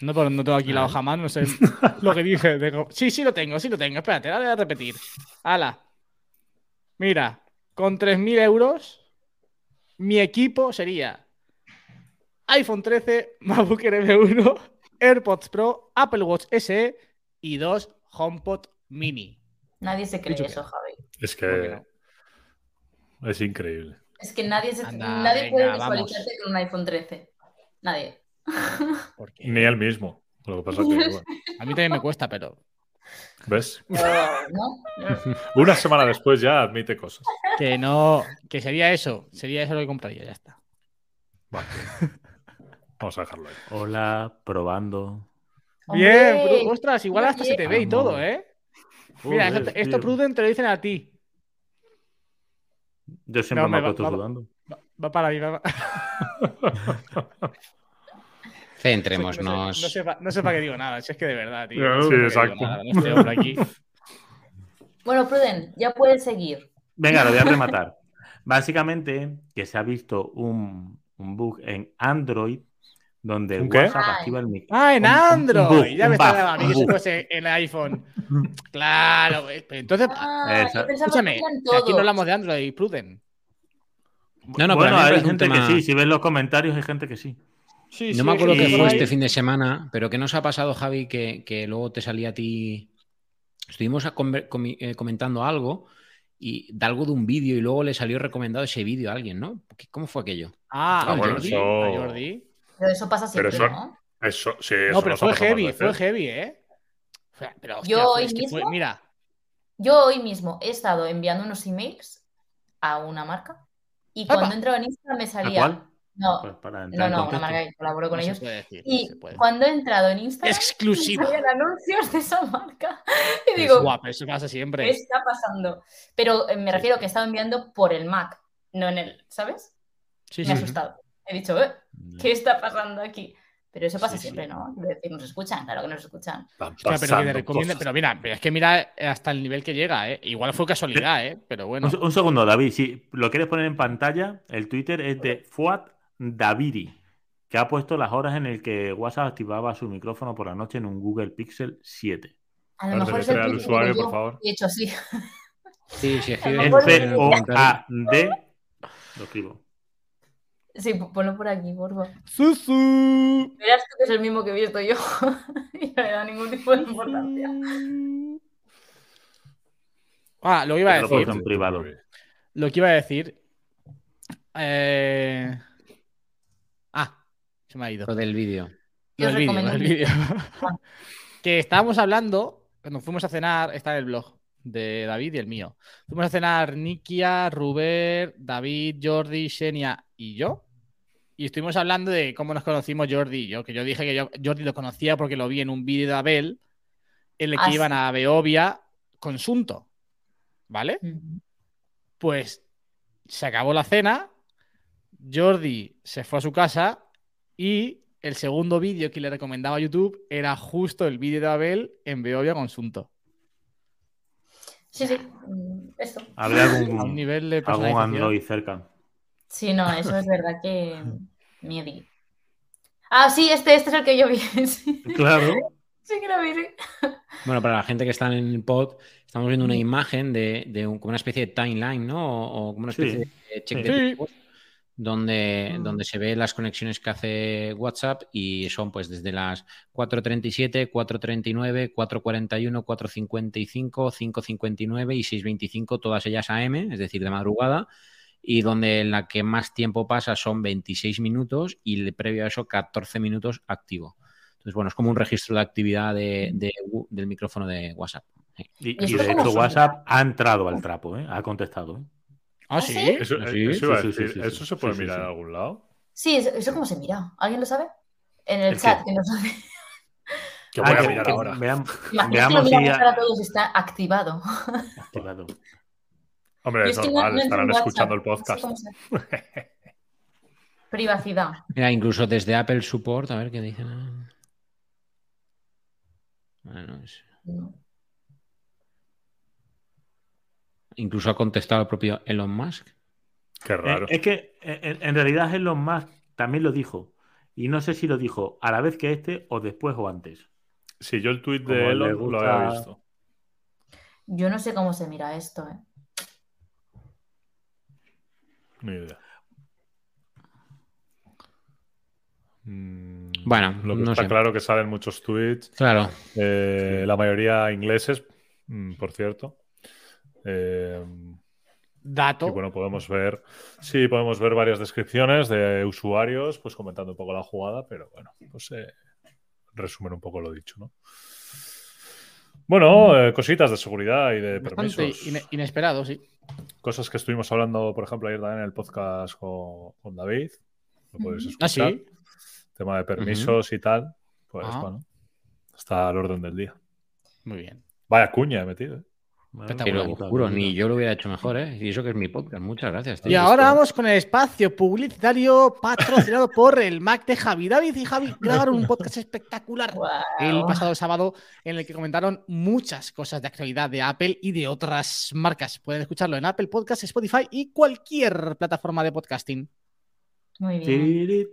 No, pero no tengo aquí la hoja más, no sé lo que dije. Sí, sí lo tengo, sí lo tengo. Espérate, voy a repetir. Hala. Mira, con 3.000 euros, mi equipo sería iPhone 13, MacBook M1, AirPods Pro, Apple Watch SE y dos HomePod Mini. Nadie se cree eso, Javi. Es que es increíble. Es que nadie, nadie puede visualizarte con un iPhone 13. Nadie. Ni él mismo. A mí también me cuesta, pero. ¿Ves? Una semana después ya admite cosas. Que no, que sería eso. Sería eso lo que compraría, ya está. Vale. Vamos a dejarlo ahí. Hola, probando. Bien, ostras, igual hasta se te ve y todo, ¿eh? Mira, esto, esto Pruden te lo dicen a ti. Yo siempre me, me sudando. Va, para ahí, va Centrémonos. No sé, no, sé, para qué digo nada, si es que de verdad, tío. sí, exacto. Bueno, Pruden, ya puedes seguir. Venga, lo voy a rematar. Básicamente, que se ha visto un, un bug en Android donde WhatsApp activa el micrófono. Ah, en Android. ya me estaba a mí que fuese en iPhone. claro, entonces. Ah, escúchame, aquí no hablamos de Android, Pruden. No, no, bueno, hay gente que sí. Si ves los comentarios, hay gente que sí. sí no me acuerdo qué fue este fin de semana, pero ¿qué nos ha pasado, Javi? Que, que luego te salía a ti. Estuvimos eh, comentando algo y de algo de un vídeo y luego le salió recomendado ese vídeo a alguien, ¿no? ¿Cómo fue aquello? Ah, ah bueno, Jordi, eso... Jordi. Pero eso pasa siempre, ¿no? Eso, sí, no, pero fue heavy, fue heavy, ¿eh? pero, yo hoy mismo, mira. Yo hoy mismo he estado enviando unos emails a una marca y cuando entraba en Instagram me salía. No, pues no, no, una marca que colaboro con ellos. y cuando he entrado en Instagram, exclusivo. salían anuncios de esa marca. Y digo, guapo, eso pasa siempre. ¿Qué está pasando? Pero eh, me refiero que he estado enviando por el Mac, no en el, ¿sabes? Sí, me he asustado. He dicho, eh, ¿qué está pasando aquí? Pero eso pasa siempre, ¿no? Decir, nos escuchan, claro que nos escuchan. pero, mira, es que mira hasta el nivel que llega, ¿eh? Igual fue casualidad, ¿eh? Pero bueno. Un, segundo, David, si lo quieres poner en pantalla, el Twitter es de Fuad Daviri, que ha puesto las horas en el que WhatsApp activaba su micrófono por la noche en un Google Pixel 7. A lo mejor es el usuario, por favor. He hecho sí. Sí, sí, F-O-A-D. Lo escribo. Sí, ponlo por aquí, por favor. ¡Susu! Verás que es el mismo que he visto yo y no le da ningún tipo de importancia. Ah, lo que iba a decir. En privado. Lo que iba a decir. Eh... Ah, se me ha ido. Lo del vídeo. Lo del vídeo. que estábamos hablando, cuando fuimos a cenar, está en el blog. de David y el mío. Fuimos a cenar Nikia, Ruber, David, Jordi, Xenia y yo. Y estuvimos hablando de cómo nos conocimos Jordi y yo, que yo dije que yo, Jordi lo conocía porque lo vi en un vídeo de Abel en el que ah, iban a Beovia con Sunto. ¿Vale? Pues se acabó la cena, Jordi se fue a su casa y el segundo vídeo que le recomendaba a YouTube era justo el vídeo de Abel en Beovia con Sunto. Sí, sí, mm, esto. Habría algún, nivel de algún Android cerca. Sí, no, eso es verdad que miedo. Ah, sí, este, este es el que yo vi. Claro. Sí que lo vi. Bueno, para la gente que está en el pod, estamos viendo una imagen de, como una especie de timeline, ¿no? O, como una especie de check de donde, mm. donde se ve las conexiones que hace WhatsApp y son pues desde las 4.37, 4.39, 4.41, 4.55, 5.59 y 6.25, todas ellas AM, es decir, de madrugada, y donde la que más tiempo pasa son 26 minutos y previo a eso 14 minutos activo. Entonces, bueno, es como un registro de actividad de, del micrófono de WhatsApp. Y, de hecho WhatsApp ha entrado al trapo, ¿eh? ha contestado. ¿eh? ¿Ah, sí? Eso, ¿Eso se puede mirar en algún lado? Sí, eso, cómo se mira. ¿Alguien lo sabe? En el, chat, que no sabe. Que voy a mirar ahora. veamos si ya... todos está activado. Activado. Hombre, es normal, estarán escuchando el podcast. Privacidad. Mira, incluso desde Apple Support, a ver qué dicen. Bueno, es... Incluso ha contestado el propio Elon Musk. Qué raro. Eh, es que en, realidad Elon Musk también lo dijo. Y no sé si lo dijo a la vez que este o después o antes. Sí, yo el tweet de Elon lo había visto. Yo no sé cómo se mira esto, ¿eh? Ni idea. Mm, bueno, lo que está claro que salen muchos tweets. Claro. Eh, la mayoría ingleses, mm, por cierto. Eh, Dato. Y bueno, podemos ver, sí, podemos ver varias descripciones de usuarios, pues comentando un poco la jugada, pero bueno, pues eh, resumen un poco lo dicho, ¿no? Bueno, eh, cositas de seguridad y de permisos. inesperado, sí. Cosas que estuvimos hablando, por ejemplo, ayer también en el podcast con, David. Lo puedes escuchar. ¿Ah, sí? Tema de permisos y tal. Pues ah. bueno, está al orden del día. Muy bien. Vaya cuña he metido, ¿eh? Pero ni yo lo hubiera hecho mejor, ¿eh? Y eso que es mi podcast. Muchas gracias. Y ahora vamos con el espacio publicitario patrocinado por el Mac de Javi. David y Javi grabaron un podcast espectacular el pasado sábado en el que comentaron muchas cosas de actualidad de Apple y de otras marcas. Pueden escucharlo en Apple Podcast, Spotify y cualquier plataforma de podcasting. Muy bien.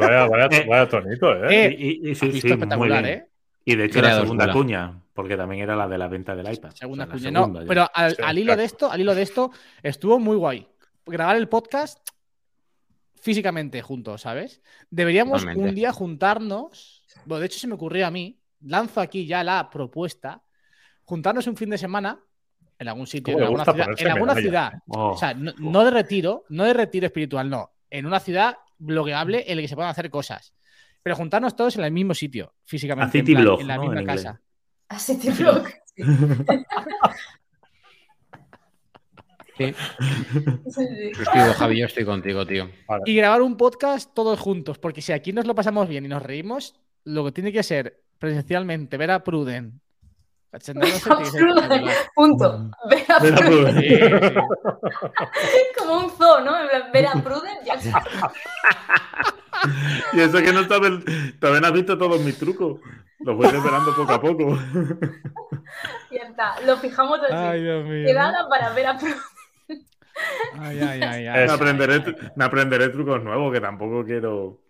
vaya, vaya, tonito, ¿eh? eh y, espectacular, ¿eh? Y de hecho la segunda cuña, porque también era la de la venta del iPad. Segunda cuña. no, pero al, hilo de esto, al hilo de esto, estuvo muy guay. Grabar el podcast físicamente juntos, ¿sabes? Deberíamos un día juntarnos. Bueno, de hecho, se me ocurrió a mí. Lanzo aquí ya la propuesta. Juntarnos un fin de semana en algún sitio, en alguna ciudad. En alguna ciudad. O sea, no, no, de retiro, no de retiro espiritual, no. En una ciudad blogueable en la que se puedan hacer cosas. Pero juntarnos todos en el mismo sitio, físicamente. en, la misma casa. A City Blog. Sí. Suscribo, Javi, yo estoy contigo, tío. Y grabar un podcast todos juntos, porque si aquí nos lo pasamos bien y nos reímos, lo que tiene que ser presencialmente ver a Pruden. Punto. Ver a Pruden. Como un zoo, ¿no? Ver a Pruden ya y eso que no saben, también has visto todos mis trucos. Los voy esperando poco a poco. Ya está, lo fijamos así. Ay, Dios mío. Quedada para ver a Ay, ay, ay, ay. Me, aprenderé, me aprenderé trucos nuevos que tampoco quiero.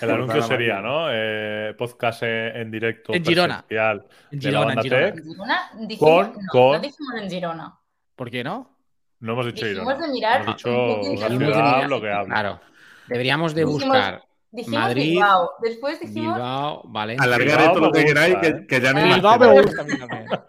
El anuncio sería, ¿no? Eh, podcast en directo. En Girona. En Girona, en Girona. ¿En Girona? Dijimos, con, no, no dijimos en Girona. ¿Por qué no? No hemos dicho dijimos Girona. De mirar, hemos dicho ciudad, lo que hablo. Claro. Deberíamos de buscar Dijimos Madrid, Bilbao. Después dijimos. Bilbao, Valencia. Alargar esto lo que queráis, que, que, ya no hay Bilbao me gusta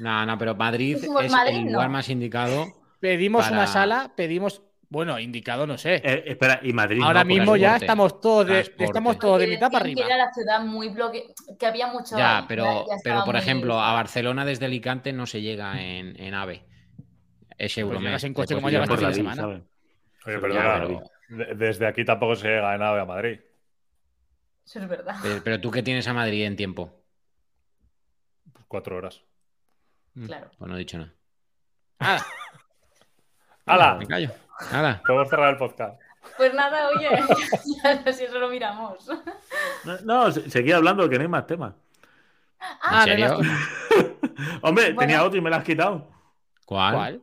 No, no, pero Madrid es el lugar más indicado. Pedimos una sala, pedimos Bueno, indicado no sé. Eh, espera, y Madrid. Ahora no, mismo ya estamos todos de, Transporte. estamos todos de mitad para Decían que arriba. era la ciudad muy bloque, que había mucho. Ya, pero, ya pero por ejemplo, a Barcelona desde Alicante no se llega en, en AVE. Es Euromed. llegas en coche como llegas por la fin de vida, semana. Oye, Ya, perdona, desde aquí tampoco se llega en AVE a Madrid. Eso es verdad. Pero, pero tú qué tienes a Madrid en tiempo. Pues cuatro horas. Claro. Pues no he dicho nada. Ah, ¡Hala! Me callo. Nada. Podemos cerrar el podcast. Pues nada, oye, si eso lo miramos. No, no, se- seguía hablando que no hay más temas. Ah, ¿En serio? Hombre, Bueno. tenía otro y me lo has quitado. ¿Cuál? ¿Cuál?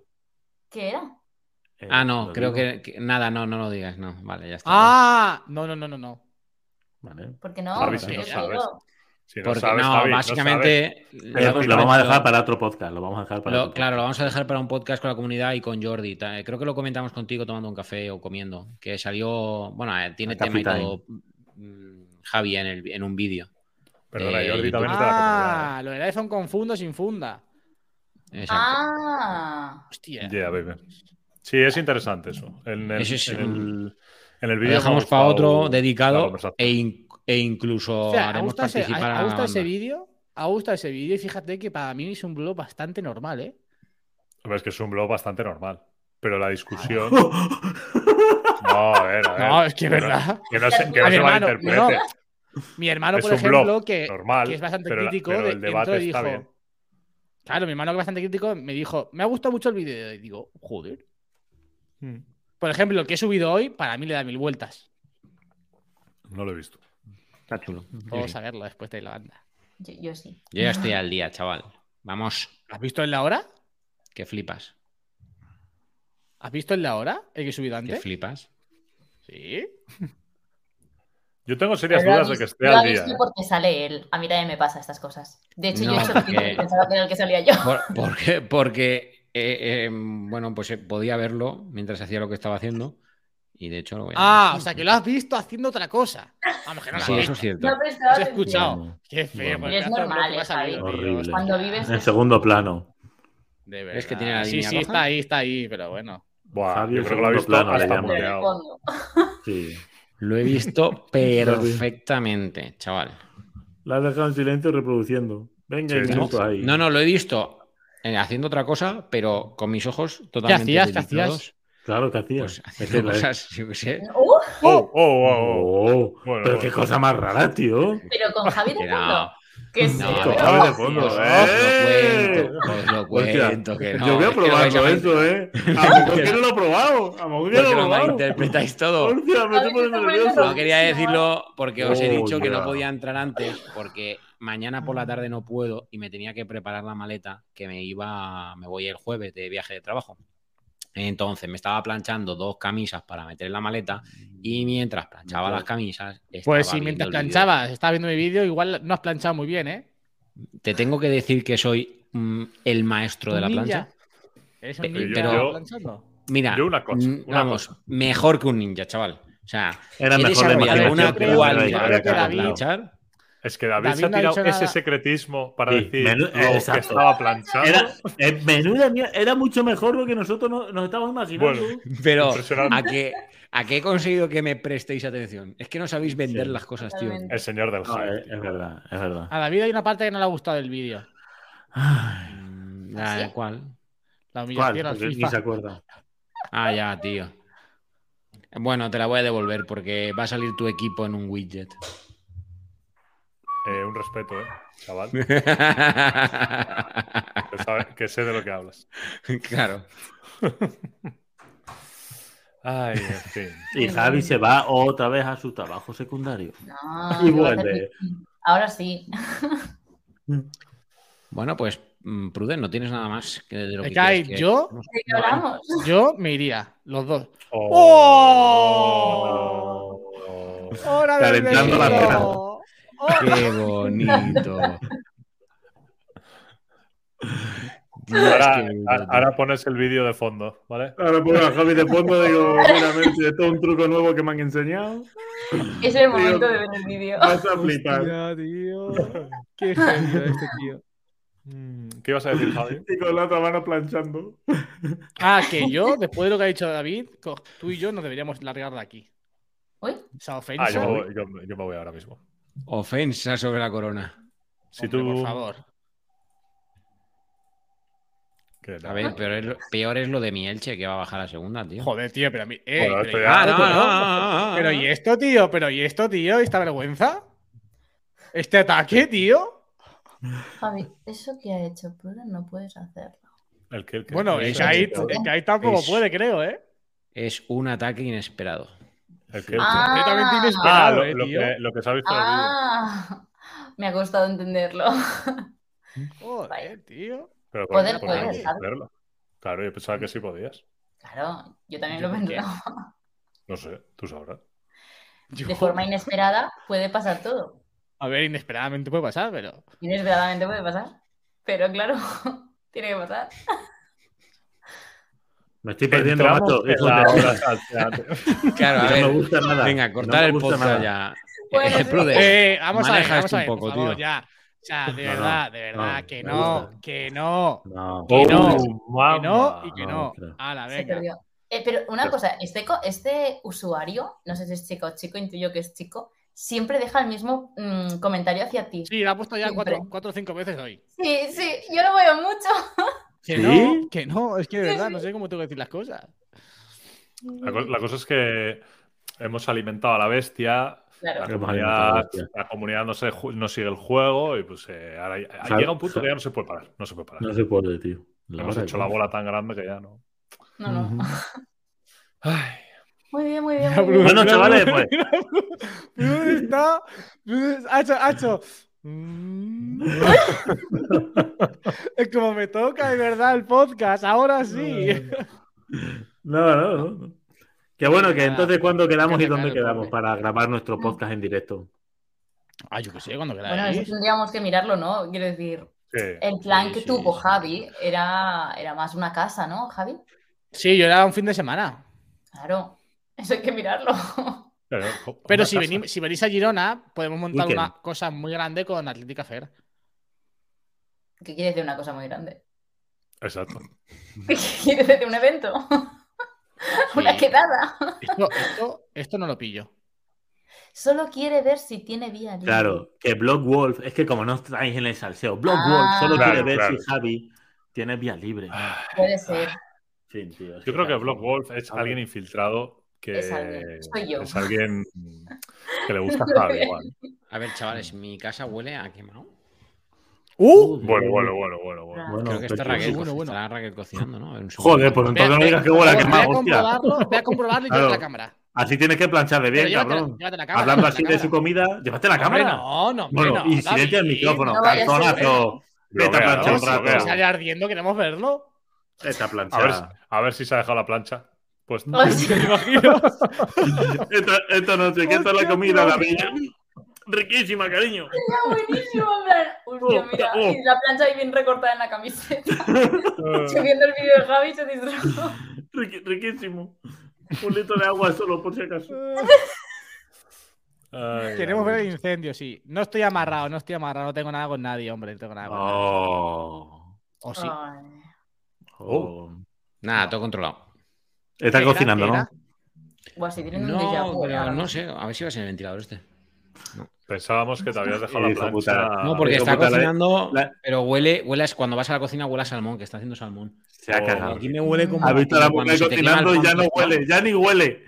¿Qué era? Eh, Ah, no, creo que, que- Nada, no, no lo digas. No, vale, ya está. Ah, no, no, no, no, no. Vale. Porque no. Javi, yo si no sabes. Si no Porque sabes, no, no básicamente. Eh, lo vamos a dejar para otro podcast. Lo vamos a dejar para lo- otro claro, lo vamos a dejar para un podcast con la comunidad y con Jordi. Ta- Creo que lo comentamos contigo tomando un café o comiendo. Que salió. Bueno, eh, tiene A tema y todo. mm, Javi en, el, en un vídeo. Perdona, Eh, Jordi también es de la comunidad. Ah, lo del iPhone con fundo sin funda. Exacto. Ah. Hostia. ¿eh? Yeah, baby. Sí, es interesante eso. En el, es en un- el, en el Lo dejamos para otro la dedicado e, in- e incluso O sea, ¿ha haremos participar a la gustado ese vídeo? ¿Ha gustado ese vídeo? Y fíjate que para mí es un blog bastante normal, ¿eh? Hombre, Es que es un blog bastante normal. Pero la discusión. No, a ver, a ver. No, es que es verdad. Que no se, que A no mi se hermano, malinterprete. no. Mi hermano, Es por un ejemplo, blog que, normal, que es bastante pero la- crítico, pero el debate está dijo. bien. Claro, mi hermano que es bastante crítico me dijo, me ha gustado mucho el vídeo. Y digo, joder. Hmm. Por ejemplo, el que he subido hoy, para mí le da mil vueltas. No lo he visto. Está chulo. Vamos a verlo después de la banda. Yo, yo sí. Yo ya estoy al día, chaval. Vamos, ¿Has visto en la hora? que flipas. ¿Has visto en la hora el que he subido Que antes? flipas. Sí. Yo tengo serias dudas de que esté al día. visto ¿eh? porque sale él. A mí también me pasa estas cosas. De hecho, yo No, he hecho porque- pensaba que era el que salía yo. Por- porque porque eh, eh, bueno, pues eh, podía verlo mientras hacía lo que estaba haciendo. Y de hecho lo voy a Ah, o sea, que lo has visto haciendo otra cosa. Vamos, que no lo Sí, has eso visto. es cierto. No atención. escuchado. Bueno, Qué feo. Bueno. pues, Y es normal, Javi. tío. Horrible. Cuando vives. En segundo plano. De ¿Ves que verdad. tiene la Sí, línea sí, está ahí, está ahí, pero bueno. Buah, Javi, yo creo que lo ha visto plano hasta. Sí. Lo he visto perfectamente, chaval. La has dejado en silencio reproduciendo. Venga, Sí, minutos ahí. No, no, lo he visto haciendo otra cosa, pero con mis ojos totalmente hacías? ¿Qué hacías? Claro, ¿qué hacías? Pues haciendo cosas, yo qué sé. Uh, Oh, oh, oh, oh. Oh, Bueno, pero bueno. qué cosa más rara, tío. pero con Javi de no, fondo. Que no, de os- fondo, os- ¡eh! os lo cuento, os lo Hostia, cuento, que no. yo voy a es que lo vais probarlo eso, ¿eh? A lo mejor que no lo he probado. A lo mejor que no lo he probado. malinterpretáis todo. Hostia, me A estoy ver, poniendo está poniendo nervioso. No quería decirlo porque os he Oh, dicho que no podía entrar antes porque mañana por la tarde no puedo y me tenía que preparar la maleta que me iba, me voy el jueves de viaje de trabajo. Entonces me estaba planchando dos camisas para meter en la maleta y mientras planchaba las camisas. Pues estaba si viendo mientras planchabas, estabas viendo mi vídeo, igual no has planchado muy bien, ¿eh? Te tengo que decir que soy mm, el maestro de ¿Un la ninja? plancha. ¿Eres un ninja pero- planchando? Mira, Yo una cosa, mm, una vamos, cosa. mejor que un ninja, chaval. O sea, Era mejor de mi desarrollado una yo creo- cualidad para que David- planchar. Es que David, David se ha no ha tirado ese nada. secretismo para Sí, decir menú- lo que exacto. estaba planchando. Era, eh, menuda mierda, era mucho mejor lo que nosotros no- nos estábamos imaginando. Bueno. Pero a que, a que he conseguido que me prestéis atención. Es que no sabéis vender Sí. las cosas, tío. El señor del No, hype. es, es verdad, es verdad. A David hay una parte que no le ha gustado del vídeo. Ay, Mm, ¿Ah, sí? ¿Cuál? La ¿Cuál? humillación al Porque ni se acuerda. Ah, ya, tío. Bueno, te la voy a devolver porque va a salir tu equipo en un widget. Un respeto, ¿eh, chaval. Que, sabe- que sé de lo que hablas. claro. Ay, en fin. Y Javi se va otra vez a su trabajo secundario. No, Y vuelve. Ahora sí. Bueno, pues, mm, Pruden, no tienes nada más que de lo que cae, yo, yo me iría, los dos. Oh. ¡Hora del Calentando la besito! cena. Qué bonito. Dios, Ahora, qué bonito, ahora- tío. ahora pones el vídeo de fondo, ¿vale? Ahora pongo a Javi de fondo digo, mira, Messi, esto es un truco nuevo que me han enseñado. Es el momento Digo, de ver el vídeo. Vas a flipar. Hostia, tío. Qué genio este tío. Mm, ¿Qué ibas a decir, Javi? Y con la otra mano planchando. Ah, que yo, después de lo que ha dicho David, tú y yo nos deberíamos largar de aquí. ¿Uy? Esa ofensa. Ah, yo, yo, yo me voy ahora mismo. Ofensa sobre la corona. Si Hombre, tú. Por favor. A ver, peor es, lo, peor es lo de mi Elche, que va a bajar a segunda, tío. Joder, tío, pero a mí. eh, Joder, pero, esto y- ya- Ah, no, pero- no, pero y esto, tío, pero y esto, tío, esta vergüenza. Este ataque, tío. Javi, eso que ha hecho Pruden no puedes hacerlo. Bueno, el el Kait tampoco es- puede, creo, ¿eh? Es un ataque inesperado. Ah. Completamente Ah, inesperado, lo, eh, lo tío. que, lo que se ha visto en el vídeo. Ah, me ha costado entenderlo. Joder, tío. Pero Poder, ¿por qué no poder. Claro, yo pensaba que sí podías. Claro, yo también ¿Yo lo pensado. No sé, tú sabrás. Yo- De forma inesperada puede pasar todo. A ver, inesperadamente puede pasar, pero. Inesperadamente puede pasar. Pero claro, tiene que pasar. Me estoy perdiendo, macho. Eso la. Claro, a no ver. me gusta nada. Venga, No cortar el podcast nada. ya. Bueno, Eh, Eh, vamos a ver, maneja vamos esto a un ver, poco, por favor, tío. ya. O sea, de No, verdad, no, de verdad, no, que no, que no, No. Que no. ¡Oh, que no y que no, no. A la venga. Eh, pero una cosa, este, co- este usuario, no sé si es chico o chico, intuyo que es chico, siempre deja el mismo mm, comentario hacia ti. Sí, la ha puesto ya cuatro, cuatro o cinco veces hoy. Sí, sí, yo lo veo mucho. Que ¿Sí? no, que no, es que de verdad no sé cómo tengo que decir las cosas. La, co- la cosa es que hemos alimentado a la bestia. Claro. La comunidad, la comunidad no, se no sigue el juego y pues eh, ahora llega un punto que ya no se puede parar. No se puede parar. No se puede, tío. La Hemos hecho la bola tan grande que ya no. No, no. Ay, Muy bien, muy bien. Muy bien. Bueno, chavales, pues. mira, mira ¿Dónde está? ¿Dónde- Ha hecho, ha hecho. Mm. Es como me toca de verdad el podcast, ahora sí. No, no, no. no. Qué bueno, que entonces cuándo quedamos Que y dónde quedamos para grabar nuestro podcast en directo. Ah, yo qué sé, cuando Bueno, eso queráis. tendríamos que mirarlo, ¿no? Quiero decir, sí. el plan Sí, que sí, tuvo sí. Javi era, era más una casa, ¿no, Javi? Sí, yo era un fin de semana. Claro, eso hay que mirarlo. Pero, si, venís a Girona, podemos montar Weekend. una cosa muy grande con Atlética Fer. ¿Qué quiere decir una cosa muy grande? Exacto. ¿Qué quiere decir un evento? Una quedada. Esto, esto, esto no lo pillo. Solo quiere ver si tiene vía libre. Claro, que Block Wolf, es que como no estáis en el salseo, Block Ah. Wolf solo Claro, quiere ver claro. si Javi tiene vía libre. Puede ser. Sí, tío, es Yo creo que. Block Wolf es alguien infiltrado que Es alguien. Soy yo. es alguien que le gusta Javi igual. A ver, chavales, mi casa huele a quemado. ¡Uh! Bueno, bueno, bueno, bueno, bueno. Bueno, Creo que está Raquel, bueno, bueno. Raquel cocinando, ¿no? Joder, pues entonces no digas que huele a voy quemado, a hostia. comprobarlo, voy a comprobarlo y Claro. la cámara. Así tienes que plancharle bien, cabrón. llévate la cámara. Hablando así la de su comida, llévate la cámara. no, no, hombre, Bueno, no, y silencia el micrófono, No cartonazo. Vete a planchar un rato. Sale ardiendo, queremos verlo. Esta A ver, a ver si se ha dejado la plancha. Pues Ay, sí. ¿Te imaginas? Esto, esto no sé qué, esto es la comida, la mía. Riquísima, cariño. Está buenísimo, Hostia, mira, Oh, oh. y la plancha ahí bien recortada en la camiseta. Subiendo el vídeo de Javi se distrajo. Riquísimo. Un litro de agua solo, por si acaso. Ay, Queremos ay. ver el incendio, sí. No estoy amarrado, no estoy amarrado, no tengo nada con nadie, hombre. No tengo nada con nadie. Oh. O sí. Oh. Nada, todo controlado. Está ¿Qué cocinando? ¿no? Buah, si tienen un déjà No, vu, pero ahora no sé, a ver si va a ser el ventilador este. Pensábamos que te habías dejado la puta. plancha. No, porque está puta, cocinando, la- pero huele, huele cuando vas a la cocina huele a salmón, que está haciendo salmón. Se ha Oh, cagado. Aquí me huele como. Ha visto a la mujer cocinando y ya no huele, ya ni huele.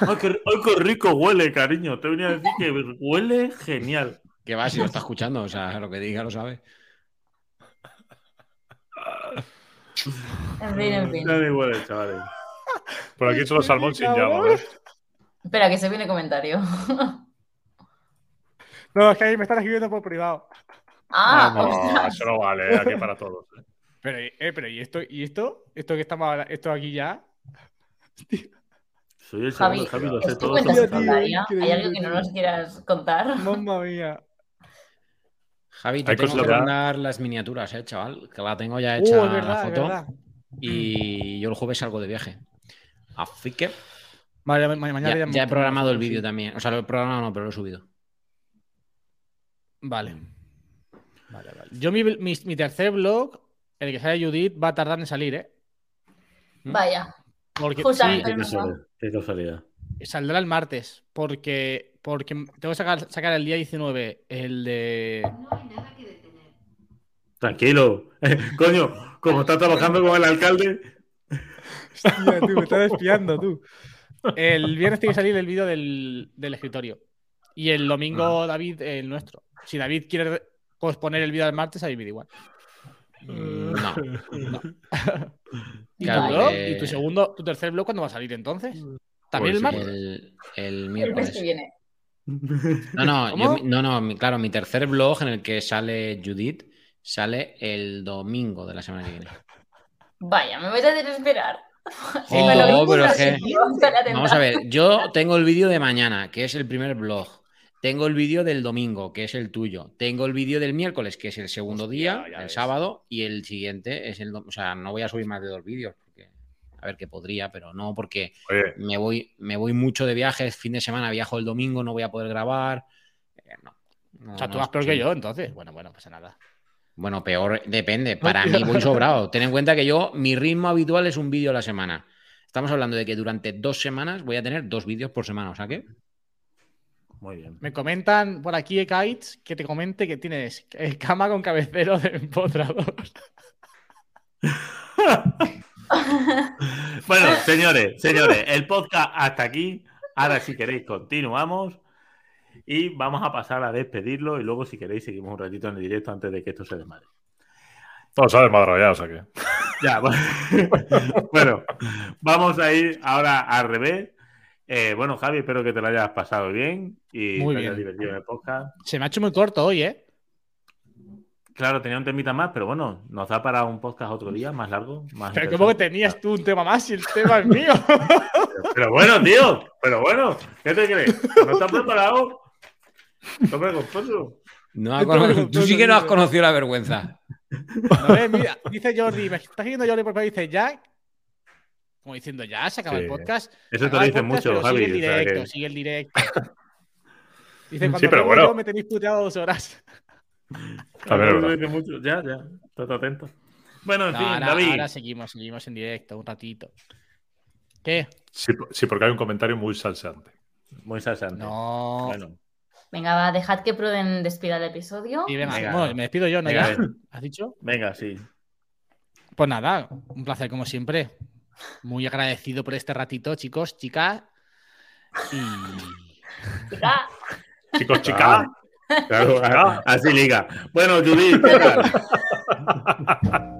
Ay qué, ay, qué rico huele, cariño. Te venía a decir que huele genial. Que va, si lo está escuchando, o sea, lo que diga lo sabe. En fin, en fin. Ya ni huele, chavales. Por aquí solo salmón sin llama, ¿ves? Espera, que se viene comentario. No, es que ahí me están escribiendo por privado. Ah, No, eso no vale, ¿eh? aquí para todos. ¿eh? Pero, eh, pero ¿y esto? ¿Y esto? ¿Esto que estamos ahora- esto aquí ya? Soy el Javi, segundo, Javi, lo sé ¿es tu todo. secundaria? ¿Hay algo que no nos quieras contar? Mamma mía. Javi, te Hay tengo que mandar las miniaturas, eh, chaval. Que la tengo ya Uh, hecha es verdad, la foto. Y yo el jueves salgo de viaje. Así que Vale, ma- mañana ya, he programado el sí. vídeo también. O sea, lo he programado no, pero lo he subido. Vale. Vale, vale. Yo mi, tercer blog, el que sale Judith, va a tardar en salir, ¿eh? ¿Mm? Vaya. Porque qué casualidad. Saldrá el martes, porque, porque tengo que sacar, sacar el día 19 el de... No hay nada que detener. Tranquilo. Coño, como estás trabajando con el alcalde... Hostia, tú, me estás espiando, tú. El viernes tiene que salir el vídeo del, del escritorio. Y el domingo, ah. David, el nuestro. Si David quiere posponer el vídeo del martes, ahí vídeo igual. Mm, no. ¿Y, tu segundo, tu tercer blog cuándo va a salir entonces? ¿También el pues martes? El, miércoles. que viene. No, no, no, no, claro, mi tercer blog en el que sale Judith sale el domingo de la semana que viene. Vaya, me voy a hacer esperar. Oh, pero es que... Vamos a ver, yo tengo el vídeo de mañana, que es el primer blog. Tengo el vídeo del domingo, que es el tuyo. Tengo el vídeo del miércoles, que es el segundo día, el sábado, y el siguiente es el. O sea, no voy a subir más de dos vídeos, porque a ver que podría, pero no, porque me voy, me voy mucho de viajes, fin de semana viajo el domingo, no voy a poder grabar. Eh, no, o sea, tú vas peor que yo, entonces. Bueno, bueno, pasa nada. Bueno, peor depende. Para mí voy sobrado. Ten en cuenta que yo, mi ritmo habitual es un vídeo a la semana. Estamos hablando de que durante dos semanas voy a tener dos vídeos por semana, o sea que muy bien. Me comentan por aquí, Kites, que te comente que tienes cama con cabecero de empotrador. bueno, señores, señores, el podcast hasta aquí. Ahora, si queréis, continuamos. Y vamos a pasar a despedirlo. Y luego, si queréis, seguimos un ratito en el directo antes de que esto se desmadre. Todo se ha desmadrado ya, o sea que. Ya, bueno, vamos a ir ahora al revés. Eh, bueno, Javi, espero que te lo hayas pasado bien y muy te hayas divertido en el podcast. Se me ha hecho muy corto hoy, ¿eh? Claro, tenía un temita más, pero bueno, nos da para un podcast otro día, más largo. Más pero ¿cómo que tenías tú un tema más si el tema es mío? pero, bueno, tío, pero bueno, ¿qué te crees? ¿No estás preparado? No tú sí que no has conocido la vergüenza. No, mira, dice Jordi, me está siguiendo Jordi porque dice Jack como diciendo, ya, se acaba el podcast. Eso te lo dicen mucho, Javi. Sigue el directo, sigue el directo. Dice, cuando sí, pero bueno. me tenéis puteado dos horas. A ver, mucho. Ya, ya, estás atento. Bueno, en fin, David. Ahora seguimos, seguimos en directo un ratito. ¿Qué? Sí, porque hay un comentario muy salsante. Muy salsante. No. Bueno. Venga, va, dejad que Pruden despida el episodio. Y venga, Bueno, me despido yo, ¿no? ¿Has dicho? Venga, sí. Pues nada, un placer como siempre. Muy agradecido por este ratito, chicos, chicas. Y. Chica. Chicos, chica. Claro, así liga. Bueno, Judith, ¿qué tal?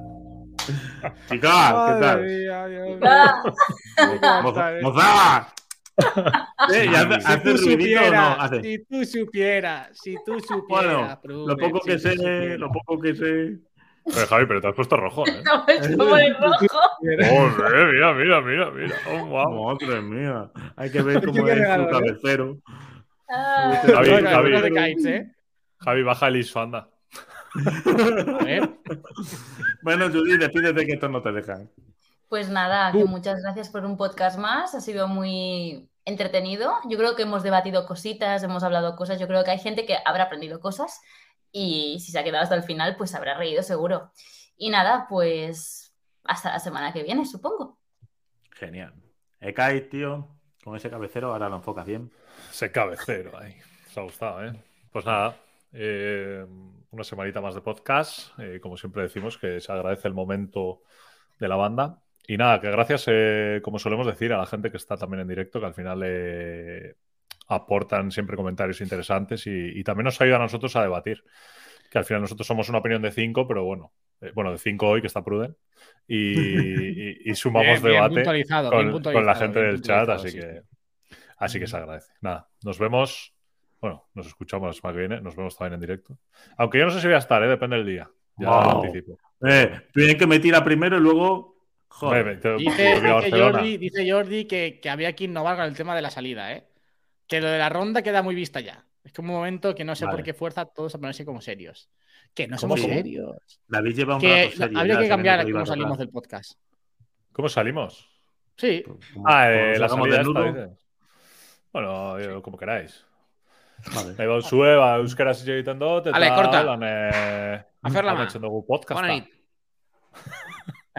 Chica, ¿qué tal? ¡Moza! Eh, si, tú supieras, si tú supieras, si tú supieras, bueno, lo poco que sé, lo poco que sé. Pero Javi, pero te has puesto rojo, ¿eh? No, es como el rojo. Joder, mira, mira, mira, mira. Oh, wow. Madre mía. Hay que ver cómo es su cabecero. Ah. Javi, Javi, ¿eh? Javi, baja el ISO, anda. A ver. Bueno, Judy, despídete que esto no te dejan. Pues nada, que muchas gracias por un podcast más. Ha sido muy entretenido. Yo creo que hemos debatido cositas, hemos hablado cosas. Yo creo que hay gente que habrá aprendido cosas y si se ha quedado hasta el final, pues habrá reído seguro. Y nada, pues hasta la semana que viene, supongo. Genial. Ekai, tío, con ese cabecero, ahora lo enfocas bien. Ese cabecero, ahí. Os ha gustado, ¿eh? Pues nada, eh, una semanita más de podcast. Eh, como siempre decimos, que se agradece el momento de la banda. Y nada, que gracias, eh, como solemos decir, a la gente que está también en directo, que al final aportan siempre comentarios interesantes y, también nos ayudan a nosotros a debatir. Que al final nosotros somos una opinión de cinco, pero bueno, eh, bueno, de cinco hoy que está Pruden. Y, sumamos debate con, la gente del chat, así que así que se agradece. Nada, nos vemos. Bueno, nos escuchamos la semana que viene, nos vemos también en directo. Aunque yo no sé si voy a estar, ¿eh? depende del día. Ya lo anticipo. Eh, tienen que me tira primero y luego. Joder. dice, Jordi, dice Jordi que, que, había que innovar con el tema de la salida, ¿eh? que lo de la ronda queda muy vista ya. Es como un momento que no sé por qué fuerza a todos a ponerse como serios. Que no somos serios. David lleva un que Habría que cambiar cómo salimos del podcast. ¿Cómo salimos? Sí. Ah, eh, la salida esta, Bueno, como queráis. Vale. Egon zue, ba, euskaraz hitz egiten dut, eta corta. lan, eh, Aferlama. dugu podcasta.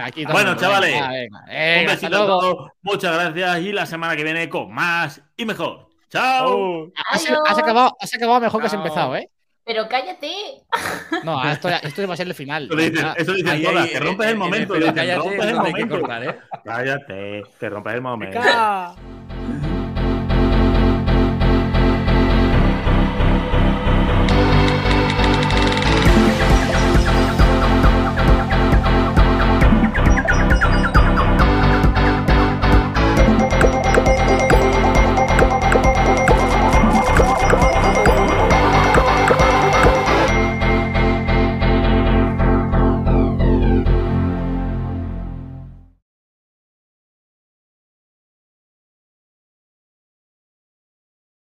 Aquí bueno, chavales, venga, venga, un besito a todos, muchas gracias y la semana que viene con más y mejor. ¡Chao! Has, has, acabado, has acabado mejor Chao. que has empezado, ¿eh? Pero cállate. No, esto, esto va a ser el final. Eso dicen, eso dicen todas, que rompes el momento. Cállate, rompes el momento. Cortar, ¿eh? Cállate, que rompes el momento.